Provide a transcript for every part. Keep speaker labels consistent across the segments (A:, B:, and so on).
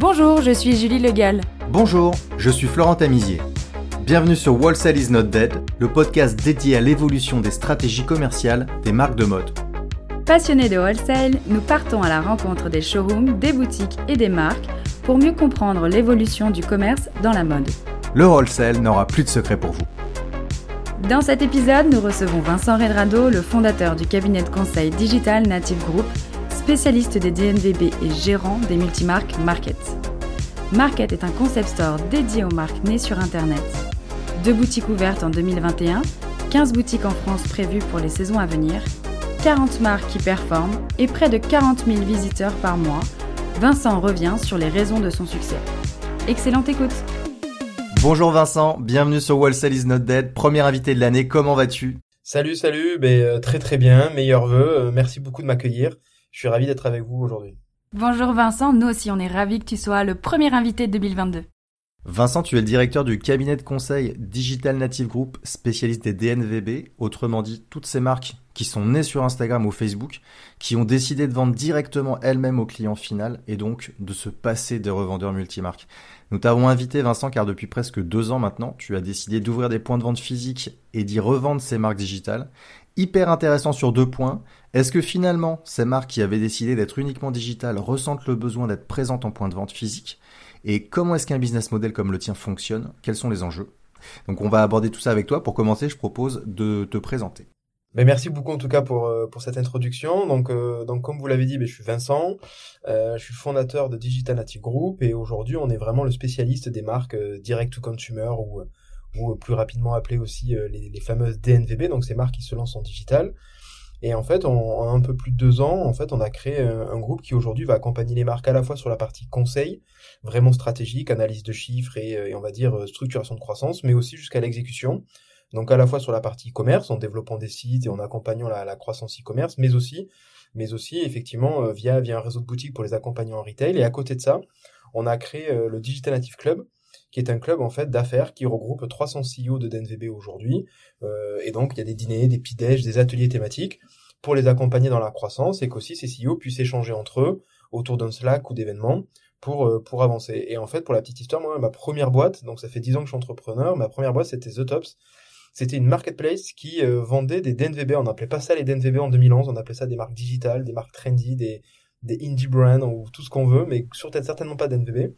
A: Bonjour, je suis Julie Legal.
B: Bonjour, je suis Florent Tamizier. Bienvenue sur Wholesale is not dead, le podcast dédié à l'évolution des stratégies commerciales des marques de mode.
A: Passionnés de wholesale, nous partons à la rencontre des showrooms, des boutiques et des marques pour mieux comprendre l'évolution du commerce dans la mode.
B: Le wholesale n'aura plus de secret pour vous.
A: Dans cet épisode, nous recevons Vincent Redrado, le fondateur du cabinet de conseil Digital Native Group, spécialiste des DNVB et gérant des multimarques Market. Market est un concept store dédié aux marques nées sur Internet. Deux boutiques ouvertes en 2021, 15 boutiques en France prévues pour les saisons à venir, 40 marques qui performent et près de 40 000 visiteurs par mois, Vincent revient sur les raisons de son succès. Excellente écoute
B: Bonjour Vincent, bienvenue sur Wholesale is not dead, premier invité de l'année, comment vas-tu?
C: Salut, salut, ben, euh, très très bien, meilleurs vœux, euh, merci beaucoup de m'accueillir. Je suis ravi d'être avec vous aujourd'hui.
A: Bonjour Vincent, nous aussi on est ravis que tu sois le premier invité de 2022.
B: Vincent, tu es le directeur du cabinet de conseil Digital Native Group, spécialiste des DNVB, autrement dit toutes ces marques qui sont nées sur Instagram ou Facebook, qui ont décidé de vendre directement elles-mêmes au client final et donc de se passer des revendeurs multimarques. Nous t'avons invité Vincent car depuis presque deux ans maintenant, tu as décidé d'ouvrir des points de vente physiques et d'y revendre ces marques digitales hyper intéressant sur deux points. Est-ce que finalement, ces marques qui avaient décidé d'être uniquement digitales ressentent le besoin d'être présentes en point de vente physique? Et comment est-ce qu'un business model comme le tien fonctionne? Quels sont les enjeux? Donc on va aborder tout ça avec toi. Pour commencer, je propose de te présenter.
C: Ben merci beaucoup en tout cas pour euh, pour cette introduction. Donc euh, donc comme vous l'avez dit, ben, je suis Vincent, euh, je suis fondateur de Digital Native Group et aujourd'hui on est vraiment le spécialiste des marques direct to consumer ou ou plus rapidement appelé aussi les, les, fameuses DNVB, donc ces marques qui se lancent en digital. Et en fait, en, un peu plus de deux ans, en fait, on a créé un, groupe qui aujourd'hui va accompagner les marques à la fois sur la partie conseil, vraiment stratégique, analyse de chiffres et, et on va dire euh, structuration de croissance, mais aussi jusqu'à l'exécution. Donc à la fois sur la partie commerce, en développant des sites et en accompagnant la, la croissance e-commerce, mais aussi, mais aussi effectivement euh, via via un réseau de boutiques pour les accompagner en retail. Et à côté de ça, on a créé le Digital Native Club, qui est un club en fait d'affaires qui regroupe 300 CEO de DNVB aujourd'hui. Euh, et donc il y a des dîners, des pidèges, des ateliers thématiques pour les accompagner dans la croissance et qu'aussi ces CEO puissent échanger entre eux autour d'un Slack ou d'événements pour euh, pour avancer. Et en fait, pour la petite histoire, moi, ma première boîte, donc ça fait 10 ans que je suis entrepreneur, ma première boîte c'était The Tops. C'était une marketplace qui euh, vendait des DNVB. On n'appelait pas ça les DNVB en 2011, on appelait ça des marques digitales, des marques trendy, des des indie brands ou tout ce qu'on veut, mais certainement pas DNVB.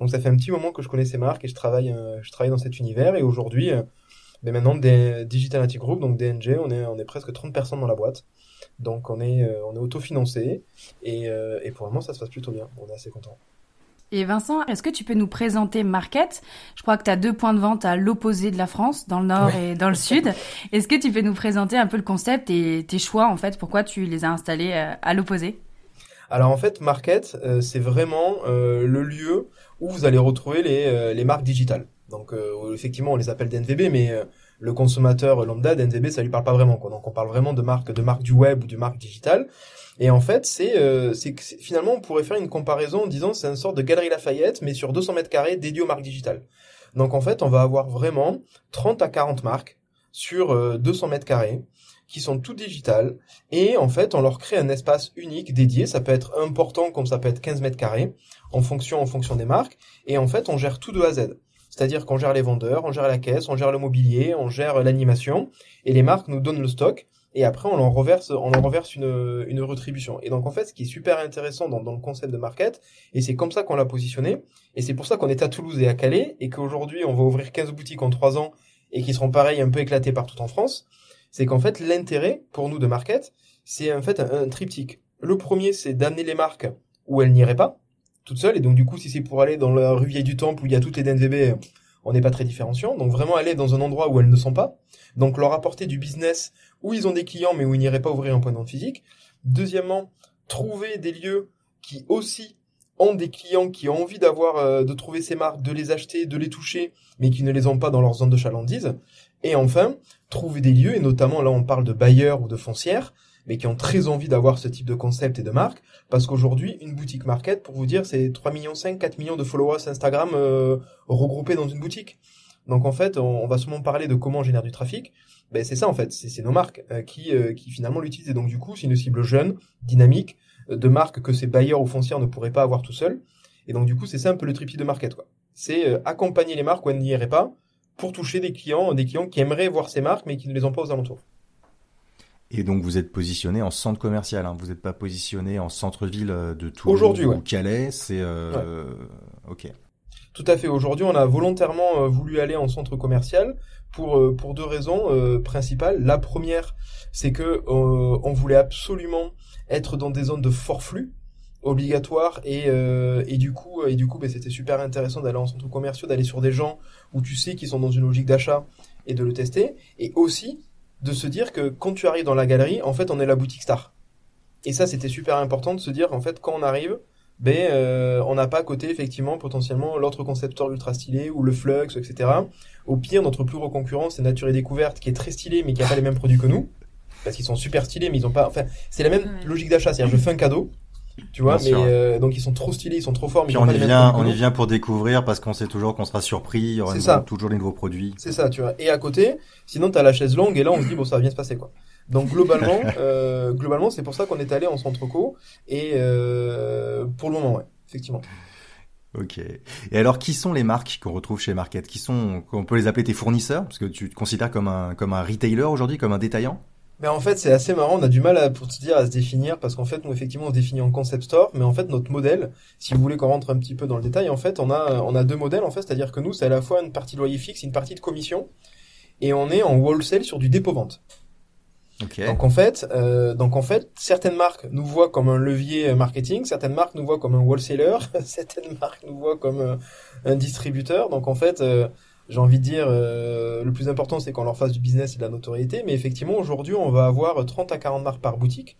C: Donc ça fait un petit moment que je connais ces marques et je travaille, euh, je travaille dans cet univers. Et aujourd'hui, euh, ben maintenant, des Digital Native Group, donc DNG, on est, on est presque 30 personnes dans la boîte. Donc on est, euh, on est autofinancé et, et pour le moment, ça se passe plutôt bien. On est assez content.
A: Et Vincent, est-ce que tu peux nous présenter Market? Je crois que tu as deux points de vente à l'opposé de la France, dans le nord et dans le sud. Est-ce que tu peux nous présenter un peu le concept et tes choix, en fait, pourquoi tu les as installés à l'opposé?
C: Alors en fait, Market, c'est vraiment le lieu où vous allez retrouver les, euh, les marques digitales. Donc euh, effectivement, on les appelle DNVB, mais euh, le consommateur lambda DNVB, ça lui parle pas vraiment. Quoi. Donc on parle vraiment de marques de marques du web ou de marques digitales. Et en fait, c'est finalement on pourrait faire une comparaison en disant c'est une sorte de galerie Lafayette, mais sur 200 mètres carrés dédié aux marques digitales. Donc en fait, on va avoir vraiment 30 à 40 marques sur 200 mètres carrés qui sont tout digitales et en fait on leur crée un espace unique dédié ça peut être important comme ça peut être 15 mètres carrés en fonction en fonction des marques. Et en fait on gère tout de A à Z. C'est-à-dire qu'on gère les vendeurs on gère la caisse on gère le mobilier on gère l'animation. Et les marques nous donnent le stock. Et après on leur reverse on leur reverse une, une rétribution. Et donc en fait ce qui est super intéressant dans, dans le concept de market et c'est comme ça qu'on l'a positionné et c'est pour ça qu'on est à Toulouse et à Calais et qu'aujourd'hui on va ouvrir 15 boutiques en 3 ans et qui seront pareil un peu éclatées partout en France c'est qu'en fait l'intérêt pour nous de market, c'est en fait un, triptyque. Le premier, c'est d'amener les marques où elles n'iraient pas toutes seules, et donc du coup, si c'est pour aller dans la rue Vieille du Temple où il y a toutes les DNVB, on n'est pas très différenciant. Donc vraiment aller dans un endroit où elles ne sont pas, donc leur apporter du business où ils ont des clients mais où ils n'iraient pas ouvrir un point de vente physique. Deuxièmement, trouver des lieux qui aussi ont des clients qui ont envie d'avoir, euh, de trouver ces marques, de les acheter, de les toucher, mais qui ne les ont pas dans leur zone de chalandise. Et enfin, trouver des lieux, et notamment là on parle de bailleurs ou de foncières, mais qui ont très envie d'avoir ce type de concept et de marque, parce qu'aujourd'hui, une boutique market, pour vous dire, c'est 3 millions 5, 4 millions de followers Instagram euh, regroupés dans une boutique. Donc en fait, on, va souvent parler de comment on génère du trafic. Ben c'est ça en fait, c'est nos marques euh, qui, qui finalement l'utilisent. Et donc du coup, c'est une cible jeune, dynamique, de marques que ces bailleurs ou foncières ne pourraient pas avoir tout seuls. Et donc du coup, c'est ça un peu le triptyque de market, quoi. C'est euh, accompagner les marques où elles n'y iraient pas pour toucher des clients, des clients qui aimeraient voir ces marques mais qui ne les ont pas aux alentours.
B: Et donc vous êtes positionné en centre commercial, hein. vous n'êtes pas positionné en centre-ville euh, de Toulouse
C: Aujourd'hui,
B: ou
C: ouais.
B: Calais, c'est euh, ok.
C: Tout à fait. Aujourd'hui, on a volontairement euh, voulu aller en centre commercial pour euh, pour deux raisons euh, principales. La première, c'est que euh, on voulait absolument être dans des zones de fort flux obligatoire et euh, et du coup et du coup ben, c'était super intéressant d'aller en centre commercial d'aller sur des gens où tu sais qu'ils sont dans une logique d'achat et de le tester et aussi de se dire que quand tu arrives dans la galerie en fait on est la boutique star. Et ça c'était super important de se dire en fait quand on arrive ben euh, on n'a pas à côté effectivement potentiellement l'autre concepteur ultra stylé ou le flux etc au pire notre plus gros concurrent c'est Nature et Découverte qui est très stylé mais qui a pas les mêmes produits que nous parce qu'ils sont super stylés mais ils ont pas enfin c'est la même
A: Ouais.
C: logique d'achat. C'est-à-dire je fais un cadeau tu vois,
B: Bien
C: mais euh, donc ils sont trop stylés, ils sont trop forts, mais
B: Puis on y vient, on y vient pour découvrir parce qu'on sait toujours qu'on sera surpris, il y aura
C: ça.
B: toujours des nouveaux produits.
C: C'est ça, tu vois. Et à côté, sinon t'as la chaise longue et là on se dit bon ça va bien se passer quoi. Donc globalement, euh, globalement c'est pour ça qu'on est allé en centre co et euh, pour le moment ouais, effectivement.
B: Ok. Et alors, qui sont les marques qu'on retrouve chez Market? Qui sont, on peut les appeler tes fournisseurs? Parce que tu te considères comme un, comme un retailer aujourd'hui, comme un détaillant?
C: Mais en fait c'est assez marrant, on a du mal à pour te dire à se définir parce qu'en fait nous effectivement on se définit en concept store, mais en fait notre modèle, si vous voulez qu'on rentre un petit peu dans le détail, en fait on a on a deux modèles en fait, c'est-à-dire que nous c'est à la fois une partie de loyer fixe, une partie de commission, et on est en wholesale sur du dépôt vente.
B: Ok.
C: Donc en fait, euh, donc en fait, certaines marques nous voient comme un levier marketing, certaines marques nous voient comme un wholesaler, certaines marques nous voient comme euh, un distributeur. Donc en fait, euh, j'ai envie de dire, euh, le plus important c'est qu'on leur fasse du business et de la notoriété. Mais effectivement, aujourd'hui, on va avoir 30 à 40 marques par boutique.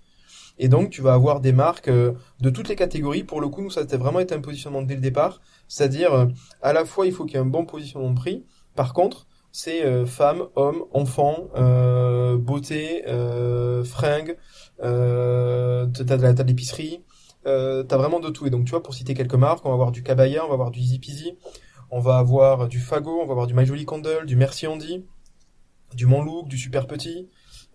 C: Et donc, tu vas avoir des marques euh, de toutes les catégories. Pour le coup, nous, ça a vraiment été un positionnement dès le départ. C'est-à-dire, euh, à la fois, il faut qu'il y ait un bon positionnement de prix. Par contre, c'est euh, femmes, hommes, enfants, beauté, fringues, euh, t'as de de l'épicerie, t'as vraiment de tout. Et donc tu vois, pour citer quelques marques, on va avoir du Cabaya, on va avoir du Easy Peasy, on va avoir du Fago, on va avoir du My Jolie Candle, du Merci Andy, du Montlook, du Super Petit,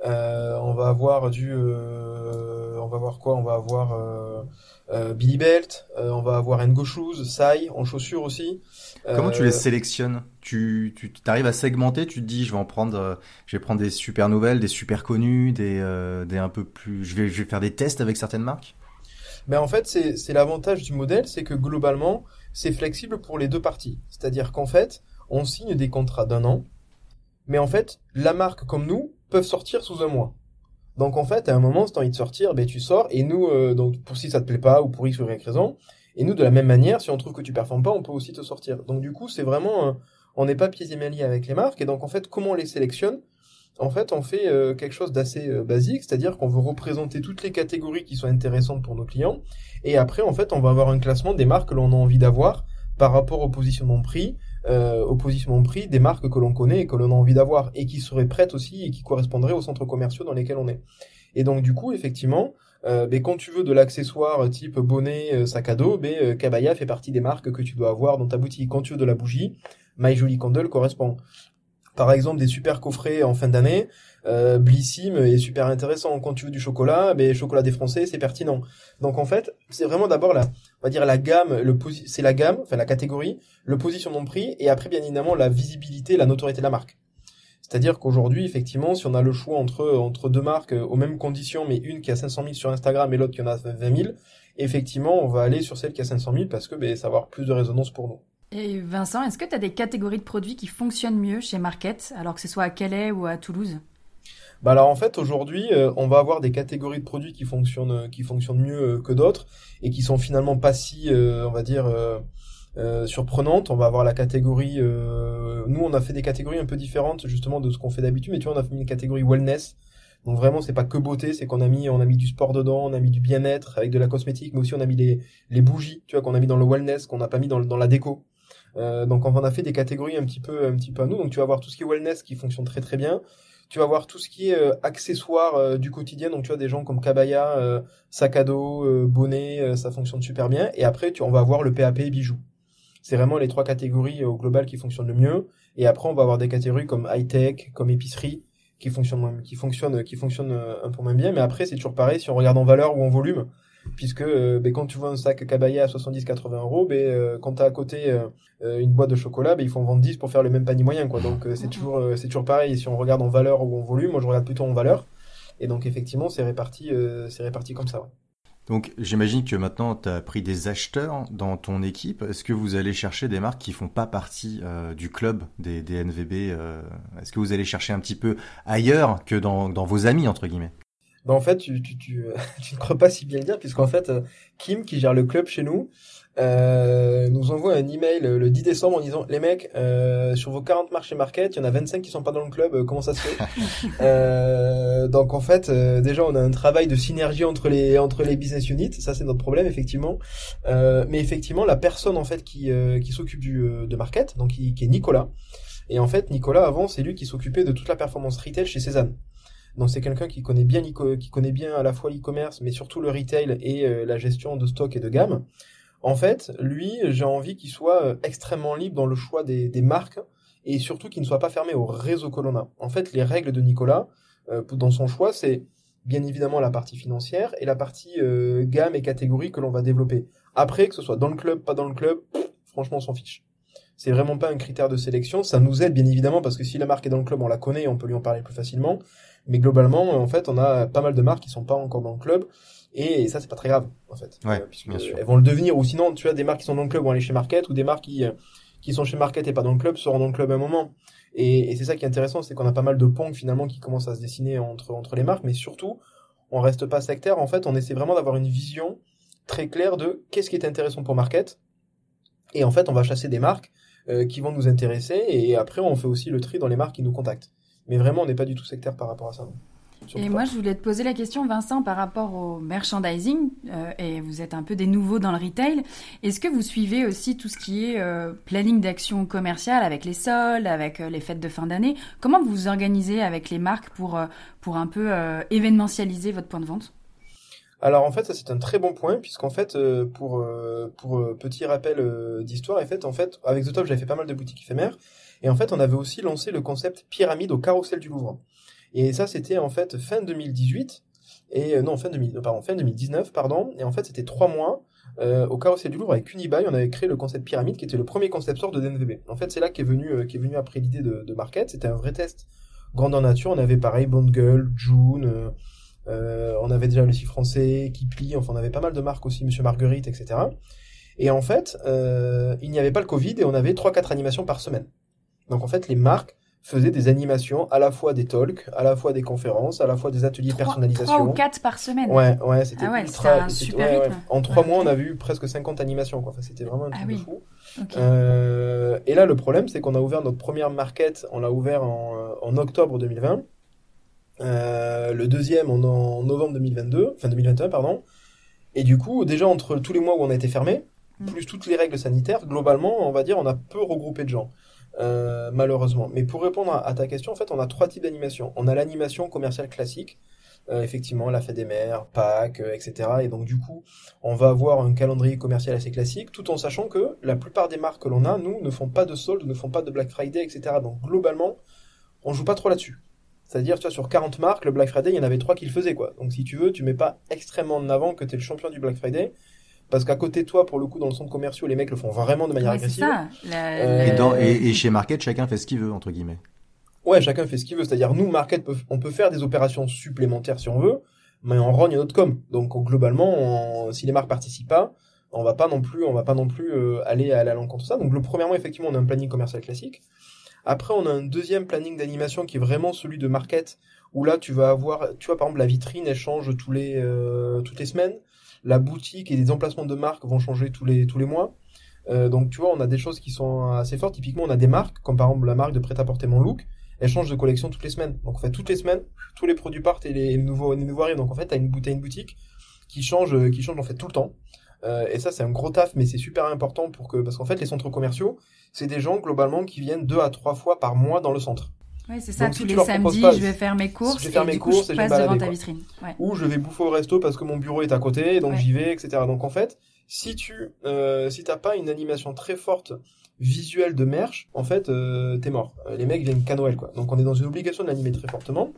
C: euh, on va avoir du, euh, on va avoir quoi? On va avoir euh, euh, Billy Belt, euh, on va avoir Ngo Shoes, Sai en chaussures aussi.
B: Comment tu
C: Euh,
B: les sélectionnes? Tu, tu arrives à segmenter Tu te dis, je vais en prendre, euh, je vais prendre des super nouvelles, des super connues, des, euh, des un peu plus. Je vais, je vais faire des tests avec certaines marques?
C: Ben en fait, c'est l'avantage du modèle, c'est que globalement, c'est flexible pour les deux parties. C'est-à-dire qu'en fait, on signe des contrats d'un an, mais en fait, la marque comme nous peuvent sortir sous un mois. Donc en fait, à un moment, si t'as envie de sortir, ben tu sors, et nous, euh, donc pour si ça te plaît pas, ou pour X ou Y raison, et nous, de la même manière, si on trouve que tu performes pas, on peut aussi te sortir. Donc du coup, c'est vraiment, on n'est pas pieds et mains liés avec les marques, et donc en fait, comment on les sélectionne? En fait, on fait euh, quelque chose d'assez euh, basique, c'est-à-dire qu'on veut représenter toutes les catégories qui sont intéressantes pour nos clients, et après, en fait, on va avoir un classement des marques que l'on a envie d'avoir par rapport au positionnement prix, euh, au positionnement prix des marques que l'on connaît et que l'on a envie d'avoir, et qui seraient prêtes aussi et qui correspondraient aux centres commerciaux dans lesquels on est. Et donc, du coup, effectivement, euh, ben, quand tu veux de l'accessoire type bonnet, euh, sac à dos, ben, euh, Cabaya fait partie des marques que tu dois avoir dans ta boutique. Quand tu veux de la bougie, My Jolie Candle correspond. Par exemple, des super coffrets en fin d'année, euh, Blissim est super intéressant. Quand tu veux du chocolat, ben, chocolat des Français, c'est pertinent. Donc en fait, c'est vraiment d'abord la, on va dire la gamme, le c'est la gamme, enfin la catégorie, le positionnement prix, et après bien évidemment la visibilité, la notoriété de la marque. C'est-à-dire qu'aujourd'hui, effectivement, si on a le choix entre entre deux marques euh, aux mêmes conditions, mais une qui a 500 000 sur Instagram et l'autre qui en a 20 000, effectivement, on va aller sur celle qui a 500 000 parce que ben, ça va avoir plus de résonance pour nous.
A: Et Vincent, est-ce que tu as des catégories de produits qui fonctionnent mieux chez Market, alors que ce soit à Calais ou à Toulouse?
C: Bah alors en fait aujourd'hui euh, on va avoir des catégories de produits qui fonctionnent euh, qui fonctionnent mieux euh, que d'autres et qui sont finalement pas si euh, on va dire euh, euh, surprenantes. On va avoir la catégorie nous on a fait des catégories un peu différentes justement de ce qu'on fait d'habitude mais tu vois on a fait une catégorie wellness. Donc vraiment c'est pas que beauté, c'est qu'on a mis on a mis du sport dedans, on a mis du bien-être avec de la cosmétique mais aussi on a mis les les bougies, tu vois qu'on a mis dans le wellness qu'on n'a pas mis dans dans la déco. Euh, donc on a fait des catégories un petit peu un petit peu à nous. Donc tu vas avoir tout ce qui est wellness qui fonctionne très très bien. Tu vas voir tout ce qui est euh, accessoires euh, du quotidien. Donc tu vois des gens comme Cabaya, euh, sac à dos, euh, bonnet, euh, ça fonctionne super bien. Et après tu on va avoir le PAP et bijoux. C'est vraiment les trois catégories au global qui fonctionnent le mieux. Et après on va avoir des catégories comme high tech, comme épicerie qui fonctionnent qui fonctionnent qui fonctionnent un peu moins bien. Mais après c'est toujours pareil si on regarde en valeur ou en volume. Puisque ben, quand tu vois un sac cabaya à 70-80 euros, ben, quand tu as à côté une boîte de chocolat, ben, ils font vendre 10 pour faire le même panier moyen. Quoi. Donc c'est toujours, c'est toujours pareil, si on regarde en valeur ou en volume, moi je regarde plutôt en valeur, et donc effectivement c'est réparti, c'est réparti comme ça.
B: Donc j'imagine que maintenant tu as pris des acheteurs dans ton équipe. Est-ce que vous allez chercher des marques qui font pas partie euh, du club des, des NVB euh, Est-ce que vous allez chercher un petit peu ailleurs que dans, dans vos amis entre guillemets?
C: Bah en fait, tu, tu, tu, tu ne crois pas si bien le dire, puisqu'en fait, euh, Kim, qui gère le club chez nous, euh, nous envoie un email le 10 décembre en disant les mecs euh, sur vos 40 marchés market il y en a 25 qui sont pas dans le club euh, comment ça se fait euh, donc en fait euh, déjà on a un travail de synergie entre les entre les business units ça c'est notre problème effectivement. Mais effectivement la personne en fait qui qui s'occupe du de market donc qui, qui, est Nicolas. Et en fait Nicolas avant c'est lui qui s'occupait de toute la performance retail chez Cézanne donc c'est quelqu'un qui connaît bien qui connaît bien à la fois l'e-commerce mais surtout le retail et la gestion de stock et de gamme en fait, lui, j'ai envie qu'il soit euh, extrêmement libre dans le choix des, marques et surtout qu'il ne soit pas fermé au réseau Colonna. En fait, les règles de Nicolas, euh, dans son choix, c'est bien évidemment la partie financière et la partie euh, gamme et catégorie que l'on va développer. Après, que ce soit dans le club, pas dans le club, franchement, on s'en fiche. C'est vraiment pas un critère de sélection. Ça nous aide bien évidemment parce que si la marque est dans le club, on la connaît et on peut lui en parler plus facilement. Mais globalement, en fait, on a pas mal de marques qui sont pas encore dans le club et ça, c'est pas très grave, en fait.
B: Ouais, euh, bien sûr.
C: Elles vont le devenir, ou sinon, tu as des marques qui sont dans le club vont aller chez Market, ou des marques qui, euh, qui sont chez Market et pas dans le club seront dans le club à un moment. Et, et c'est ça qui est intéressant, c'est qu'on a pas mal de ponts finalement qui commencent à se dessiner entre, entre les marques, mais surtout, on reste pas sectaire. En fait, on essaie vraiment d'avoir une vision très claire de qu'est-ce qui est intéressant pour Market. Et en fait, on va chasser des marques euh, qui vont nous intéresser, et après, on fait aussi le tri dans les marques qui nous contactent. Mais vraiment, on n'est pas du tout sectaire par rapport à ça.
A: Et moi, je voulais te poser la question, Vincent, par rapport au merchandising, euh, et vous êtes un peu des nouveaux dans le retail. Est-ce que vous suivez aussi tout ce qui est euh, planning d'action commerciale avec les soldes, avec euh, les fêtes de fin d'année? Comment vous vous organisez avec les marques pour, pour un peu événementialiser votre point de vente?
C: Alors en fait ça c'est un très bon point puisqu'en fait pour pour petit rappel d'histoire en fait en fait avec The Top j'avais fait pas mal de boutiques éphémères et en fait on avait aussi lancé le concept pyramide au carrousel du Louvre. Et ça, c'était en fait fin 2018. Et euh, non, fin, 2000, pardon, fin 2019, pardon. Et en fait, c'était trois mois euh, au Carrousel du Louvre avec Unibail. On avait créé le concept pyramide, qui était le premier concept sort de DNVB. En fait, c'est là qu'est venu, euh, qu'est venu après l'idée de, de Market. C'était un vrai test grandeur nature. On avait pareil Bond Girl, June. Euh, on avait déjà le site français, Kipli. Enfin, on avait pas mal de marques aussi, Monsieur Marguerite, etc. Et en fait, il n'y avait pas le Covid et on avait trois, quatre animations par semaine. Donc en fait, les marques faisait des animations, à la fois des talks, à la fois des conférences, à la fois des ateliers de personnalisation.
A: Trois ou quatre par semaine.
C: Ouais, ouais, c'était
A: ah ultra. Un super rythme.
C: En trois mois, on a vu presque 50 animations. Quoi. Enfin, c'était vraiment un ah truc de fou. Euh, et là, le problème, c'est qu'on a ouvert notre première market. On l'a ouvert en, euh, en, octobre 2020. Euh, le deuxième en, en, novembre 2022, enfin 2021, pardon. Et du coup, déjà entre tous les mois où on a été fermé, mm. plus toutes les règles sanitaires, globalement, on va dire, on a peu regroupé de gens. Euh, malheureusement. Mais pour répondre à, ta question, en fait, on a trois types d'animation. On a l'animation commerciale classique, euh, effectivement, la fête des mères, Pâques, euh, etc. Et donc, du coup, on va avoir un calendrier commercial assez classique, tout en sachant que la plupart des marques que l'on a, nous, ne font pas de soldes, ne font pas de Black Friday, etc. Donc, globalement, on joue pas trop là-dessus. C'est-à-dire, tu vois, sur 40 marques, le Black Friday, il y en avait trois qui le faisaient, quoi. Donc, si tu veux, tu mets pas extrêmement en avant que tu es le champion du Black Friday parce qu'à côté de toi, pour le coup, dans le centre commercial, les mecs le font vraiment de manière agressive.
A: Ça.
B: Euh, et, chez Market, chacun fait ce qu'il veut, entre guillemets.
C: Ouais, chacun fait ce qu'il veut. C'est-à-dire, nous, Market, on peut faire des opérations supplémentaires si on veut, mais on rogne notre com. Donc, globalement, si les marques participent pas, on va pas non plus, on va pas non plus euh, aller à l'encontre de ça. Donc, le premièrement, effectivement, on a un planning commercial classique. Après, on a un deuxième planning d'animation qui est vraiment celui de market, où là, tu vas avoir, tu vois, par exemple, la vitrine, elle change tous les, euh, toutes les semaines la boutique et les emplacements de marques vont changer tous les, tous les mois. Euh, donc tu vois, on a des choses qui sont assez fortes. Typiquement, on a des marques, comme par exemple la marque de prêt-à-porter Mon Look, elle change de collection toutes les semaines. Donc en fait, toutes les semaines, tous les produits partent et les nouveaux, les nouveaux arrivent. Donc en fait, t'as une, as une boutique qui change, qui change en fait tout le temps. Euh, et ça, c'est un gros taf, mais c'est super important pour que, parce qu'en fait, les centres commerciaux, c'est des gens globalement qui viennent deux à trois fois par mois dans le centre.
A: Oui, c'est ça. Tous les samedis, je vais faire mes courses. Je vais faire mes courses et je passe devant ta vitrine.
C: Ou je vais bouffer au resto parce que mon bureau est à côté, donc j'y vais, etc. Donc en fait, si tu, euh, si t'as pas une animation très forte visuelle de merch, en fait, euh, t'es mort. Euh, les mecs viennent qu'à Noël, quoi. Donc on est dans une obligation de l'animer très fortement.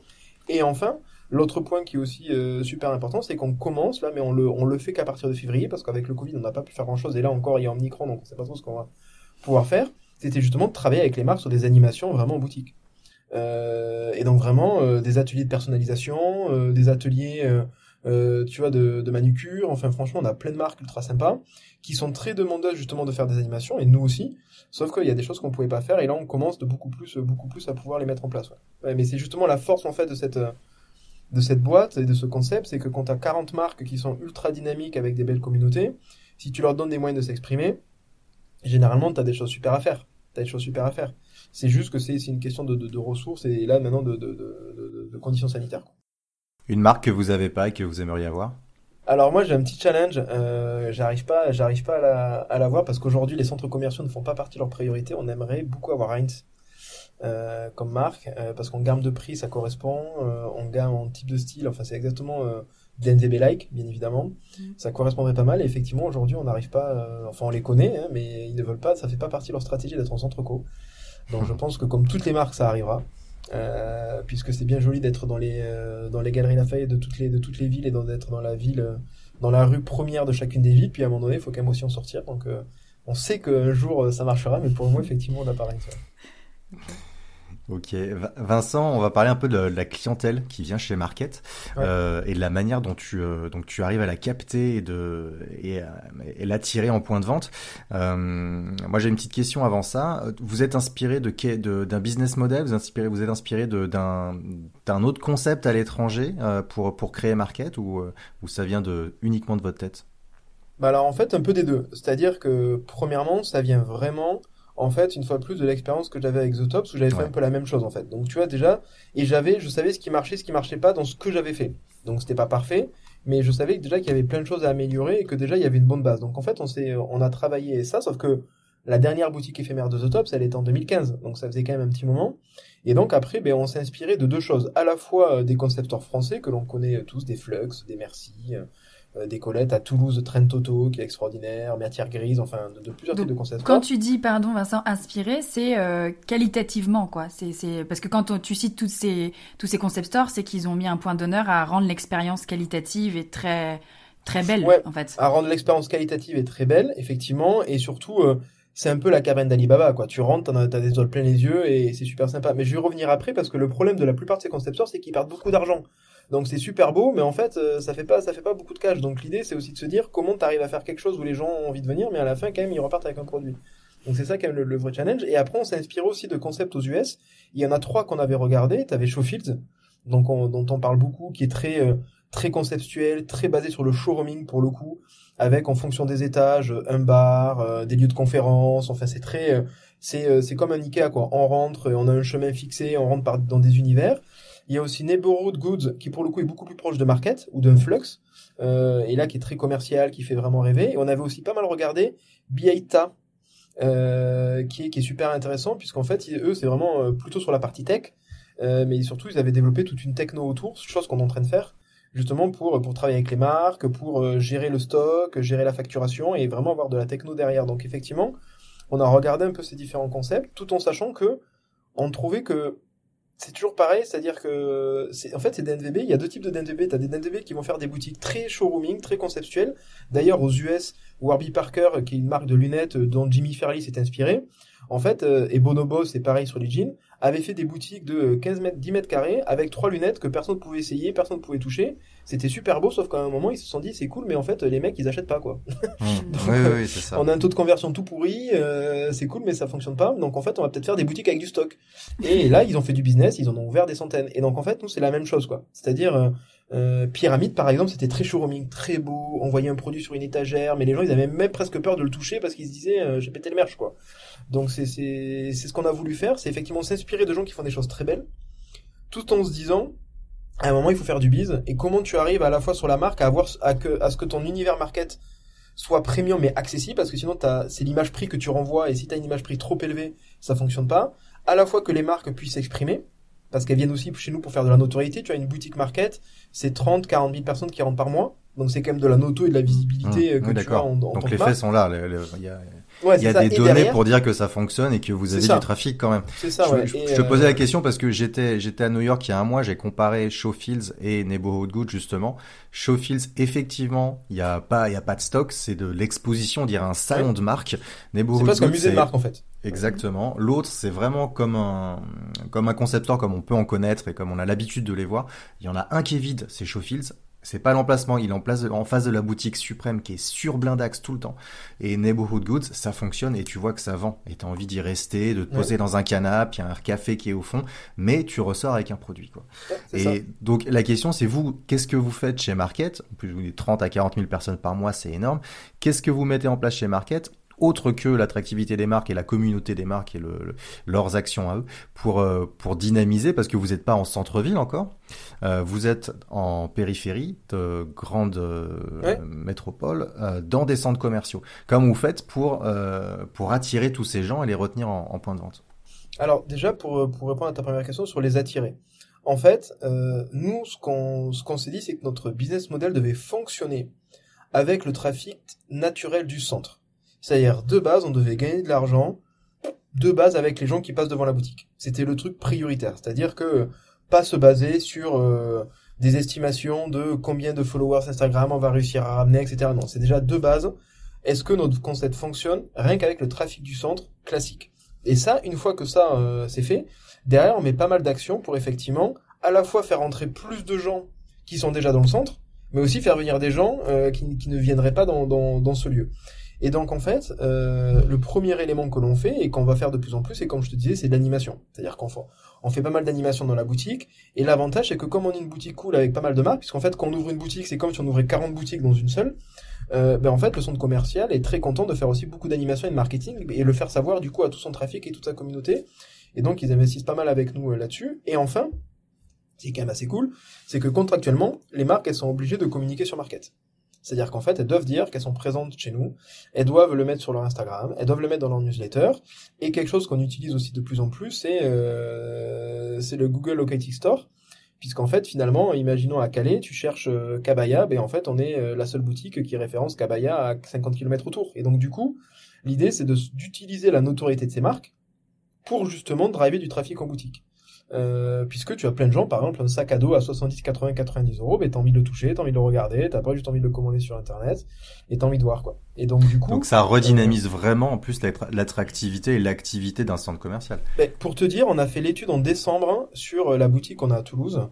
C: Et enfin, L'autre point qui est aussi euh, super important, c'est qu'on commence là, mais on le, on le fait qu'à partir de février, parce qu'avec le Covid, on n'a pas pu faire grand-chose, et là encore, il y a Omicron, donc on sait pas trop ce qu'on va pouvoir faire. C'était justement de travailler avec les marques sur des animations vraiment en boutique. Euh, et donc vraiment euh, des ateliers de personnalisation, euh, des ateliers, euh, tu vois, de, de manucure. Enfin, franchement, on a plein de marques ultra sympas qui sont très demandeuses justement de faire des animations, et nous aussi. Sauf qu'il y a des choses qu'on pouvait pas faire, et là, on commence de beaucoup plus, beaucoup plus à pouvoir les mettre en place. Ouais. ouais mais c'est justement la force en fait de cette de cette boîte et de ce concept, c'est que quand tu as 40 marques qui sont ultra dynamiques avec des belles communautés, si tu leur donnes des moyens de s'exprimer, généralement, tu as des choses super à faire. Tu as des choses super à faire. C'est juste que c'est une question de, de, de, ressources et là, maintenant, de, de conditions sanitaires. Quoi.
B: Une marque que vous avez pas et que vous aimeriez avoir?
C: Alors moi j'ai un petit challenge, euh, j'arrive pas, j'arrive pas à la, à la voir parce qu'aujourd'hui les centres commerciaux ne font pas partie de leurs priorités. On aimerait beaucoup avoir Heinz euh, comme marque euh, parce qu'en gamme de prix ça correspond, euh, en gamme en type de style, enfin c'est exactement euh, de like bien évidemment. Mm. Ça correspondrait pas mal et effectivement aujourd'hui on n'arrive pas, euh, enfin on les connaît hein, mais ils ne veulent pas, ça fait pas partie de leur stratégie d'être en centre co. Donc je pense que comme toutes les marques ça arrivera. Euh, puisque c'est bien joli d'être dans les euh, dans les galeries Lafayette de toutes les de toutes les villes et d'être dans la ville euh, dans la rue première de chacune des villes. Puis à un moment donné il faut quand aussi en sortir. Donc on sait qu'un jour ça marchera mais pour moi effectivement on n'a pas rien
B: Ok, Vincent, on va parler un peu de la clientèle qui vient chez Market ouais. euh, et de la manière dont tu euh, donc tu arrives à la capter et de et, et l'attirer en point de vente. Euh, moi, j'ai une petite question avant ça. Vous êtes inspiré de d'un business model? Vous inspiré vous êtes inspiré d'un d'un autre concept à l'étranger euh, pour pour créer Market ou euh, ou ça vient de uniquement de votre tête?
C: Bah alors en fait un peu des deux. C'est-à-dire que premièrement, ça vient vraiment en fait, une fois plus, de l'expérience que j'avais avec The Tops, où j'avais ouais. fait un peu la même chose, en fait. Donc, tu vois, déjà, et j'avais, je savais ce qui marchait, ce qui marchait pas dans ce que j'avais fait. Donc, c'était pas parfait, mais je savais déjà qu'il y avait plein de choses à améliorer et que déjà, il y avait une bonne base. Donc, en fait, on s'est, on a travaillé ça, sauf que la dernière boutique éphémère de The Tops, elle était en 2015. Donc, ça faisait quand même un petit moment. Et donc, après, ben, on s'est inspiré de deux choses. À la fois des concepteurs français que l'on connaît tous, des Flux, des Merci, des Colettes à Toulouse, Trent Toto qui est extraordinaire, Matière Grise, enfin de, de plusieurs
A: Donc,
C: types de concepts.
A: Quand tu dis, pardon Vincent, inspiré, c'est euh, qualitativement quoi. C'est, parce que quand on, tu cites tous ces tous ces concept stores, c'est qu'ils ont mis un point d'honneur à rendre l'expérience qualitative et très très belle
C: ouais,
A: en fait.
C: À rendre l'expérience qualitative et très belle, effectivement, et surtout. Euh, c'est un peu la cabane d'Alibaba, quoi. Tu rentres, t'as, t'as des étoiles plein les yeux et c'est super sympa. Mais je vais revenir après parce que le problème de la plupart de ces concept stores, c'est qu'ils perdent beaucoup d'argent. Donc c'est super beau, mais en fait, euh, ça fait pas, ça fait pas beaucoup de cash. Donc l'idée, c'est aussi de se dire comment tu arrives à faire quelque chose où les gens ont envie de venir, mais à la fin, quand même, ils repartent avec un produit. Donc c'est ça quand même le, vrai challenge. Et après, on s'est inspiré aussi de concepts aux US. Il y en a trois qu'on avait regardé. T'avais Showfields, donc on, dont on parle beaucoup, qui est très euh, très conceptuel, très basé sur le showrooming pour le coup, avec en fonction des étages un bar, euh, des lieux de conférence. Enfin, c'est très, euh, c'est c'est comme un Ikea quoi. On rentre, on a un chemin fixé, on rentre par, dans des univers. Il y a aussi Neighborhood Goods qui pour le coup est beaucoup plus proche de Market ou d'un Flux euh, et là qui est très commercial, qui fait vraiment rêver. Et on avait aussi pas mal regardé Biaita euh, qui est super intéressant puisqu'en fait eux c'est vraiment euh, plutôt sur la partie tech, euh, mais surtout ils avaient développé toute une techno autour, chose qu'on est en train de faire justement pour pour travailler avec les marques, pour gérer le stock, gérer la facturation et vraiment avoir de la techno derrière. Donc effectivement, on a regardé un peu ces différents concepts tout en sachant que on trouvait que c'est toujours pareil, c'est-à-dire que c'est en fait c'est DNVB, il y a deux types de DNVB, tu as des DNVB qui vont faire des boutiques très showrooming, très conceptuelles. D'ailleurs aux US, Warby Parker qui est une marque de lunettes dont Jimmy Fairley s'est inspiré, en fait et Bonobo, c'est pareil sur les jeans, avait fait des boutiques de 15 mètres, 10 mètres carrés avec trois lunettes que personne ne pouvait essayer, personne ne pouvait toucher. C'était super beau, sauf qu'à un moment, ils se sont dit, c'est cool, mais en fait, les mecs, ils achètent pas, quoi.
B: Mmh. Donc, oui, oui, oui, c'est ça.
C: On a un taux de conversion tout pourri, euh, c'est cool, mais ça fonctionne pas. Donc, en fait, on va peut-être faire des boutiques avec du stock. Et là, ils ont fait du business, ils en ont ouvert des centaines. Et donc, en fait, nous, c'est la même chose, quoi. C'est-à-dire, euh, euh, Pyramide, par exemple, c'était très showrooming, très beau. On voyait un produit sur une étagère, mais les gens, ils avaient même presque peur de le toucher parce qu'ils se disaient, euh, j'ai pété le merch, quoi. Donc, c'est, c'est, c'est ce qu'on a voulu faire. C'est effectivement s'inspirer de gens qui font des choses très belles, tout en se disant, à un moment, il faut faire du bise. Et comment tu arrives à la fois sur la marque à avoir, à que, à ce que ton univers market soit premium mais accessible, parce que sinon, c'est l'image prix que tu renvoies, et si t'as une image prix trop élevée, ça fonctionne pas. À la fois que les marques puissent s'exprimer, parce qu'elles viennent aussi chez nous pour faire de la notoriété. Tu as une boutique market, c'est 30, 40 000 personnes qui rentrent par mois. Donc c'est quand même de la noto et de la visibilité
B: mmh,
C: que
B: oui,
C: tu as en, en
B: Donc les faits sont là. Le, y a... il y a des données pour dire que ça fonctionne et que vous avez du trafic quand même.
C: C'est ça,
B: je,
C: ouais.
B: je, te posais la question parce que j'étais j'étais à New York il y a un mois, j'ai comparé Showfields et Neighborhood Good justement. Showfields, effectivement, il y a pas il y a pas de stock, c'est de l'exposition, on dirait un salon de marque.
C: Neighborhood c'est presque un musée de marque en fait.
B: Exactement. L'autre, c'est vraiment comme un comme un concepteur comme on peut en connaître et comme on a l'habitude de les voir. Il y en a un qui est vide, c'est Showfields. C'est pas l'emplacement, il est en, place en face de la boutique suprême qui est sur Blindax tout le temps. Et Neighborhood Goods, ça fonctionne et tu vois que ça vend. Et t'as envie d'y rester, de te poser dans un canapé, il y a un café qui est au fond, mais tu ressors avec un produit, quoi. et donc, la question, c'est vous, qu'est-ce que vous faites chez Market? En plus, vous dites 30 à 40 000 personnes par mois, c'est énorme. Qu'est-ce que vous mettez en place chez Market? Autre que l'attractivité des marques et la communauté des marques et le, leurs actions à eux pour euh, pour dynamiser parce que vous n'êtes pas en centre-ville encore, euh, vous êtes en périphérie de grandes euh, métropoles dans des centres commerciaux. Comment vous faites pour pour attirer tous ces gens et les retenir en, en point de vente
C: Alors déjà pour pour répondre à ta première question sur les attirer. En fait, nous ce qu'on ce qu'on s'est dit c'est que notre business model devait fonctionner avec le trafic naturel du centre. C'est-à-dire, de base, on devait gagner de l'argent, de base avec les gens qui passent devant la boutique. C'était le truc prioritaire. C'est-à-dire que pas se baser sur euh, des estimations de combien de followers Instagram on va réussir à ramener, etc. Non, c'est déjà de base. Est-ce que notre concept fonctionne rien qu'avec le trafic du centre classique? Et ça, une fois que ça euh, c'est fait, derrière on met pas mal d'actions pour effectivement à la fois faire entrer plus de gens qui sont déjà dans le centre, mais aussi faire venir des gens euh, qui, ne viendraient pas dans, dans, dans ce lieu. Et donc en fait, euh, le premier élément que l'on fait et qu'on va faire de plus en plus, et comme je te disais, c'est l'animation. C'est-à-dire qu'on fait, on fait pas mal d'animation dans la boutique. Et l'avantage, c'est que comme on est une boutique cool avec pas mal de marques, puisqu'en fait, quand on ouvre une boutique, c'est comme si on ouvrait 40 boutiques dans une seule. Euh, ben en fait, le centre commercial est très content de faire aussi beaucoup d'animation et de marketing et le faire savoir du coup à tout son trafic et toute sa communauté. Et donc, ils investissent pas mal avec nous euh, là-dessus. Et enfin, c'est quand même assez cool, c'est que contractuellement, les marques, elles sont obligées de communiquer sur Market. C'est-à-dire qu'en fait, elles doivent dire qu'elles sont présentes chez nous, elles doivent le mettre sur leur Instagram, elles doivent le mettre dans leur newsletter. Et quelque chose qu'on utilise aussi de plus en plus, c'est euh, le Google Locating Store. Puisqu'en fait, finalement, imaginons à Calais, tu cherches euh, Kabaya, ben en fait, on est euh, la seule boutique qui référence Kabaya à 50 km autour. Et donc, du coup, l'idée, c'est d'utiliser la notoriété de ces marques pour justement driver du trafic en boutique. Euh, puisque tu as plein de gens, par exemple, un sac à dos à 70, 80, 90 euros, mais t'as envie de le toucher, t'as envie de le regarder, t'as pas juste envie de le commander sur internet, et t'as envie de voir, quoi. Et donc, du coup.
B: Donc, ça redynamise euh, vraiment, en plus, l'attractivité et l'activité d'un centre commercial.
C: Mais pour te dire, on a fait l'étude en décembre sur euh, la boutique qu'on a à Toulouse.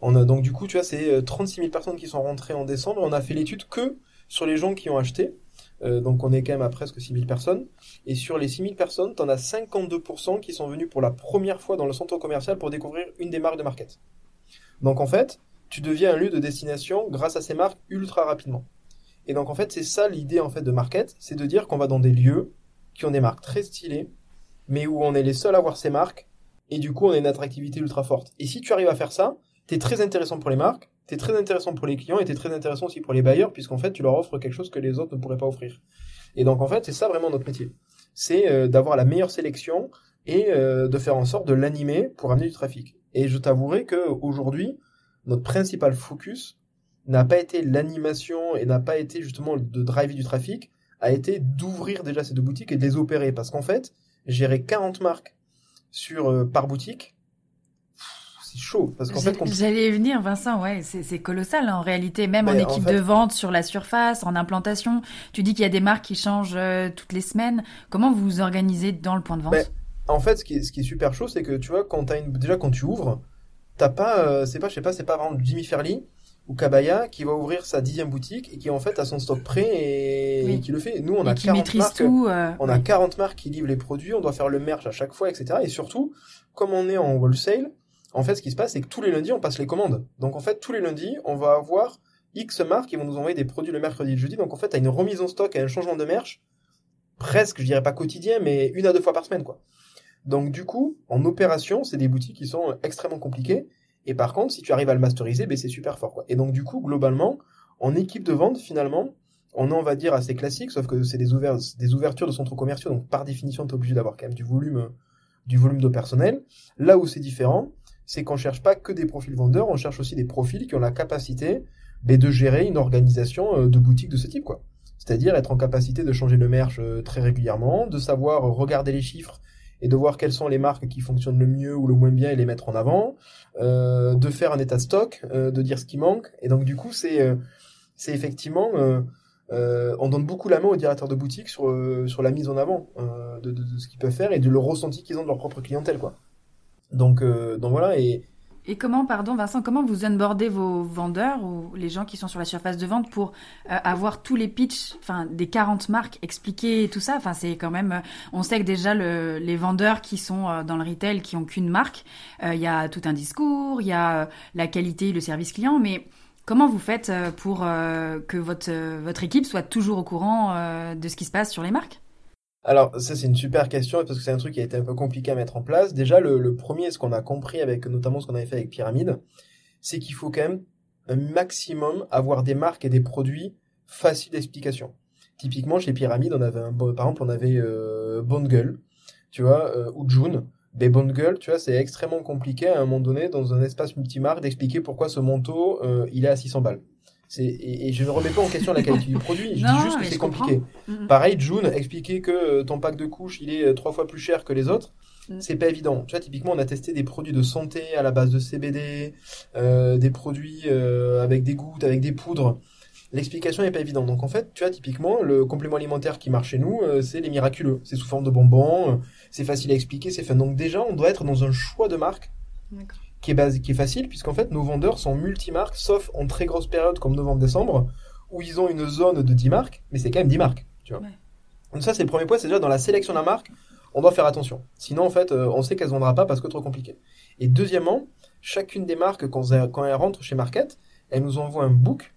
C: On a, donc, du coup, tu vois, c'est 36 000 personnes qui sont rentrées en décembre, on a fait l'étude que sur les gens qui ont acheté. Euh, donc on est quand même à presque 6000 personnes. Et sur les 6000 personnes, t'en as 52% qui sont venus pour la première fois dans le centre commercial pour découvrir une des marques de Market. Donc en fait, tu deviens un lieu de destination grâce à ces marques ultra rapidement. Et donc en fait, c'est ça l'idée en fait de Market, c'est de dire qu'on va dans des lieux qui ont des marques très stylées, mais où on est les seuls à voir ces marques, et du coup on a une attractivité ultra forte. Et si tu arrives à faire ça, t'es très intéressant pour les marques, t'es très intéressant pour les clients et t'es très intéressant aussi pour les bailleurs puisqu'en fait tu leur offres quelque chose que les autres ne pourraient pas offrir. Et donc en fait c'est ça vraiment notre métier, c'est euh, d'avoir la meilleure sélection et euh, de faire en sorte de l'animer pour amener du trafic. Et je t'avouerai que aujourd'hui notre principal focus n'a pas été l'animation et n'a pas été justement de driver du trafic, a été d'ouvrir déjà ces deux boutiques et de les opérer parce qu'en fait gérer 40 marques sur euh, par boutique c'est chaud. Parce qu'en fait,
A: j'allais venir, Vincent. Ouais, c'est colossal en réalité, même en équipe de vente sur la surface, en implantation. Tu dis qu'il y a des marques qui changent euh, toutes les semaines. Comment vous vous organisez dans le point de vente? Ben,
C: En fait, ce qui est, ce qui est super chaud, c'est que tu vois, quand as une, déjà quand tu ouvres, t'as pas, euh, c'est pas, je sais pas, c'est pas vraiment Jimmy Fairley ou Kabaya qui va ouvrir sa dixième boutique et qui en fait a son stock prêt et, qui le fait. Nous, on a 40 marques, euh, on a 40 marques qui livrent les produits, on doit faire le merch à chaque fois, etc. Et surtout, comme on est en wholesale, en fait, ce qui se passe, c'est que tous les lundis, on passe les commandes. Donc, en fait, tous les lundis, on va avoir X marques qui vont nous envoyer des produits le mercredi et le jeudi. Donc, en fait, à une remise en stock, à un changement de merch, presque, je dirais pas quotidien, mais une à deux fois par semaine, quoi. Donc, du coup, en opération, c'est des boutiques qui sont extrêmement compliquées. Et par contre, si tu arrives à le masteriser, ben, c'est super fort, quoi. Et donc, du coup, globalement, en équipe de vente, finalement, on est, on va dire, assez classique, sauf que c'est des, des ouvertures de centres commerciaux. Donc, par définition, tu es obligé d'avoir quand même du volume, du volume de personnel. Là où c'est différent, c'est qu'on cherche pas que des profils vendeurs, on cherche aussi des profils qui ont la capacité ben, de gérer une organisation euh, de boutique de ce type, quoi. C'est-à-dire être en capacité de changer le merch très régulièrement, de savoir regarder les chiffres et de voir quelles sont les marques qui fonctionnent le mieux ou le moins bien et les mettre en avant, euh, de faire un état de stock, euh, de dire ce qui manque. Et donc du coup, c'est euh, c'est effectivement on donne beaucoup la main aux directeurs de boutique sur sur la mise en avant de, de, de, ce qu'ils peuvent faire et de le ressenti qu'ils ont de leur propre clientèle quoi. Donc donc voilà et
A: et comment, pardon Vincent, comment vous onboardez vos vendeurs ou les gens qui sont sur la surface de vente pour euh, avoir tous les pitchs, des 40 marques expliquées et tout ça? Enfin, c'est quand même, euh, on sait que déjà le, les vendeurs qui sont euh, dans le retail, qui ont qu'une marque, il y a tout un discours, il y a la qualité, le service client, mais comment vous faites pour que votre votre équipe soit toujours au courant de ce qui se passe sur les marques?
C: Alors, ça, c'est une super question parce que c'est un truc qui a été un peu compliqué à mettre en place. Déjà, le, premier, ce qu'on a compris avec notamment ce qu'on avait fait avec Pyramide, c'est qu'il faut quand même un maximum avoir des marques et des produits faciles d'explication. Typiquement, chez Pyramide, on avait un, par exemple, on avait euh, Bonne Gueule, tu vois, euh, ou June. Mais Bonne Gueule, tu vois, c'est extrêmement compliqué à un moment donné dans un espace multimarque d'expliquer pourquoi ce manteau, euh, il est à 600 balles. Et, et, je ne remets pas en question la qualité du produit, je dis juste que c'est compliqué. Mm-hmm. Pareil, June, expliquer que euh, ton pack de couches, il est euh, trois fois plus cher que les autres, mm. c'est pas évident. Tu vois, typiquement, on a testé des produits de santé à la base de CBD, euh, des produits euh, avec des gouttes, avec des poudres. L'explication n'est pas évidente. Donc en fait, tu vois, typiquement, le complément alimentaire qui marche chez nous, c'est les miraculeux. C'est sous forme de bonbons, c'est facile à expliquer, c'est fun. Donc déjà, on doit être dans un choix de marque. Qui est, base, qui est facile, puisqu'en fait, nos vendeurs sont multimarques, sauf en très grosse période comme novembre-décembre, où ils ont une zone de 10 marques, mais c'est quand même 10 marques. Tu vois. Donc ça, c'est le premier point, c'est déjà dans la sélection de la marque, on doit faire attention. Sinon, en fait, euh, on sait qu'elle ne vendra pas parce que trop compliqué. Et deuxièmement, chacune des marques, quand elle, quand elle rentre chez Market, elle nous envoie un book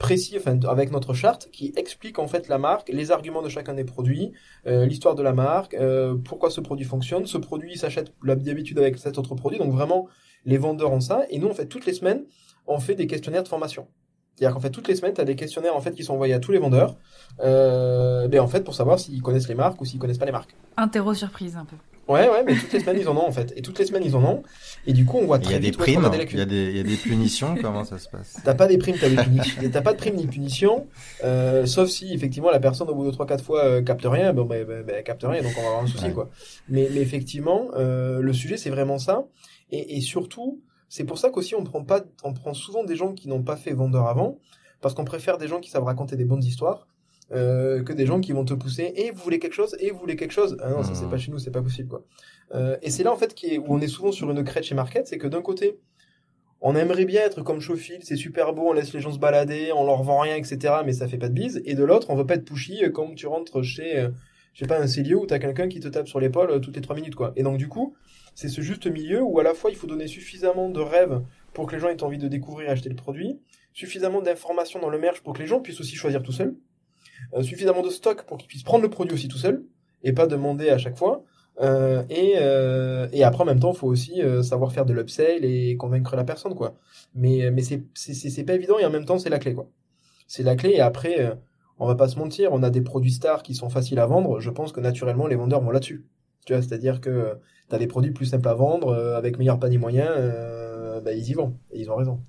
C: précis, enfin, avec notre charte, qui explique en fait la marque, les arguments de chacun des produits, euh, l'histoire de la marque, euh, pourquoi ce produit fonctionne. Ce produit s'achète d'habitude avec cet autre produit, donc vraiment les vendeurs ont ça. Et nous, en fait, toutes les semaines, on fait des questionnaires de formation. C'est-à-dire qu'en fait, toutes les semaines, tu as des questionnaires en fait qui sont envoyés à tous les vendeurs, euh, ben, en fait, pour savoir s'ils connaissent les marques ou s'ils connaissent pas les marques.
A: Interro surprise un peu.
C: Ouais, ouais, mais toutes les semaines ils en ont en fait. Et toutes les semaines ils en ont. Et du coup, on voit très
B: Il y a des primes, il y a des, il y a des punitions. comment ça se passe?
C: T'as pas des primes, t'as des punitions. T'as pas de primes ni punitions, euh, sauf si effectivement la personne au bout de trois quatre fois euh, capte rien. Bon, ben, ben, ben, capte rien, donc on va avoir un souci quoi. Mais, mais effectivement, euh, le sujet c'est vraiment ça. Et, et surtout, c'est pour ça qu'aussi on prend pas, on prend souvent des gens qui n'ont pas fait vendeur avant, parce qu'on préfère des gens qui savent raconter des bonnes histoires euh, que des gens qui vont te pousser et vous voulez quelque chose et vous voulez quelque chose ah non ça c'est hmm. pas chez nous c'est pas possible quoi euh, et c'est là en fait qui est, où on est souvent sur une crête chez Market c'est que d'un côté on aimerait bien être comme Chofil, c'est super beau, on laisse les gens se balader, on leur vend rien, etc. Mais ça fait pas de bise. Et de l'autre, on veut pas être pushy euh, comme tu rentres chez, euh, je sais pas, un Célio où t'as quelqu'un qui te tape sur l'épaule toutes les trois minutes, quoi. Et donc, du coup, c'est ce juste milieu où à la fois il faut donner suffisamment de rêves pour que les gens aient envie de découvrir et acheter le produit, suffisamment d'informations dans le merch pour que les gens puissent aussi choisir tout seuls, euh, suffisamment de stock pour qu'ils puissent prendre le produit aussi tout seul et pas demander à chaque fois. Euh, et, euh, et après en même temps, il faut aussi euh, savoir faire de l'upsell et convaincre la personne quoi. Mais mais c'est c'est pas évident et en même temps c'est la clé quoi. C'est la clé et après euh, on va pas se mentir, on a des produits stars qui sont faciles à vendre. Je pense que naturellement les vendeurs vont là-dessus. Tu vois, c'est-à-dire que tu as des produits plus simples à vendre avec meilleur panier moyen, bah, ils y vont et ils ont raison.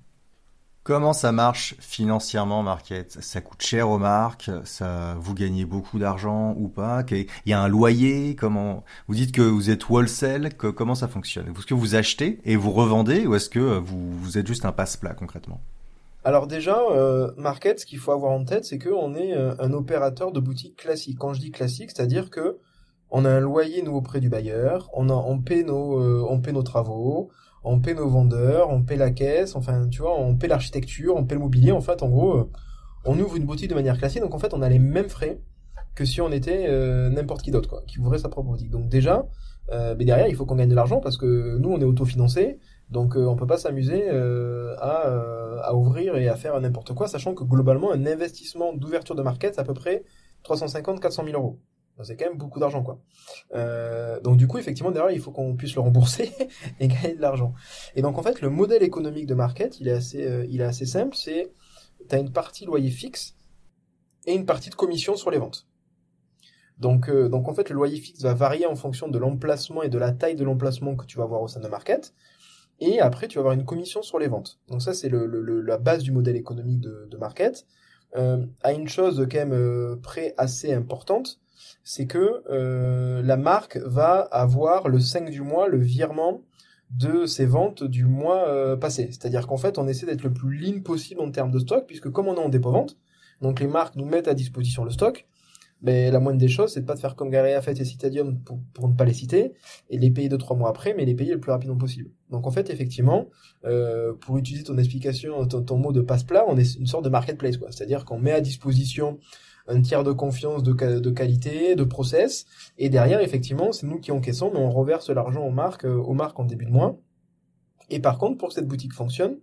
B: Comment ça marche financièrement, Market Ça coûte cher aux marques? Ça, vous gagnez beaucoup d'argent ou pas? Il y a un loyer? Comment Vous dites que vous êtes wholesale. Comment ça fonctionne? Est-ce que vous achetez et vous revendez ou est-ce que vous, vous êtes juste un passe-plat concrètement?
C: Alors déjà, euh, Market, ce qu'il faut avoir en tête, c'est qu'on est euh, un opérateur de boutique classique. Quand je dis classique, c'est-à-dire que on a un loyer nous auprès du bailleur, on, euh, on paie nos travaux, on paie nos vendeurs, on paie la caisse, enfin, tu vois, on paie l'architecture, on paie le mobilier. En fait, en gros, euh, on ouvre une boutique de manière classique. Donc, en fait, on a les mêmes frais que si on était euh, n'importe qui d'autre, quoi, qui ouvrait sa propre boutique. Donc, déjà, euh, mais derrière, il faut qu'on gagne de l'argent parce que nous, on est autofinancé. Donc, on peut pas s'amuser à, à ouvrir et à faire n'importe quoi, sachant que globalement, un investissement d'ouverture de market, c'est à peu près 350-400 000 euros c'est quand même beaucoup d'argent quoi. Euh, donc du coup effectivement derrière il faut qu'on puisse le rembourser et gagner de l'argent. Et donc en fait le modèle économique de market il est assez euh, il est assez simple, c'est tu as une partie loyer fixe et une partie de commission sur les ventes. Donc euh, donc en fait le loyer fixe va varier en fonction de l'emplacement et de la taille de l'emplacement que tu vas avoir au sein de market. Et après tu vas avoir une commission sur les ventes. Donc ça c'est le, le, la base du modèle économique de, de market. euh, a une chose quand même euh, près assez importante, c'est que euh, la marque va avoir le 5 du mois le virement de ses ventes du mois euh, passé. C'est-à-dire qu'en fait, on essaie d'être le plus lean possible en termes de stock, puisque comme on est en dépôt-vente, donc les marques nous mettent à disposition le stock, mais la moindre des choses, c'est de pas de faire comme Galeria Fête et Citadium pour, pour, ne pas les citer, et les payer deux, trois mois après, mais les payer le plus rapidement possible. Donc en fait, effectivement, euh, pour utiliser ton explication, ton, ton mot de passe-plat, on est une sorte de marketplace, quoi. C'est-à-dire qu'on met à disposition un tiers de confiance de, de qualité, de process, et derrière, effectivement, c'est nous qui encaissons, mais on reverse l'argent aux marques, euh, aux marques en début de mois. Et par contre, pour que cette boutique fonctionne,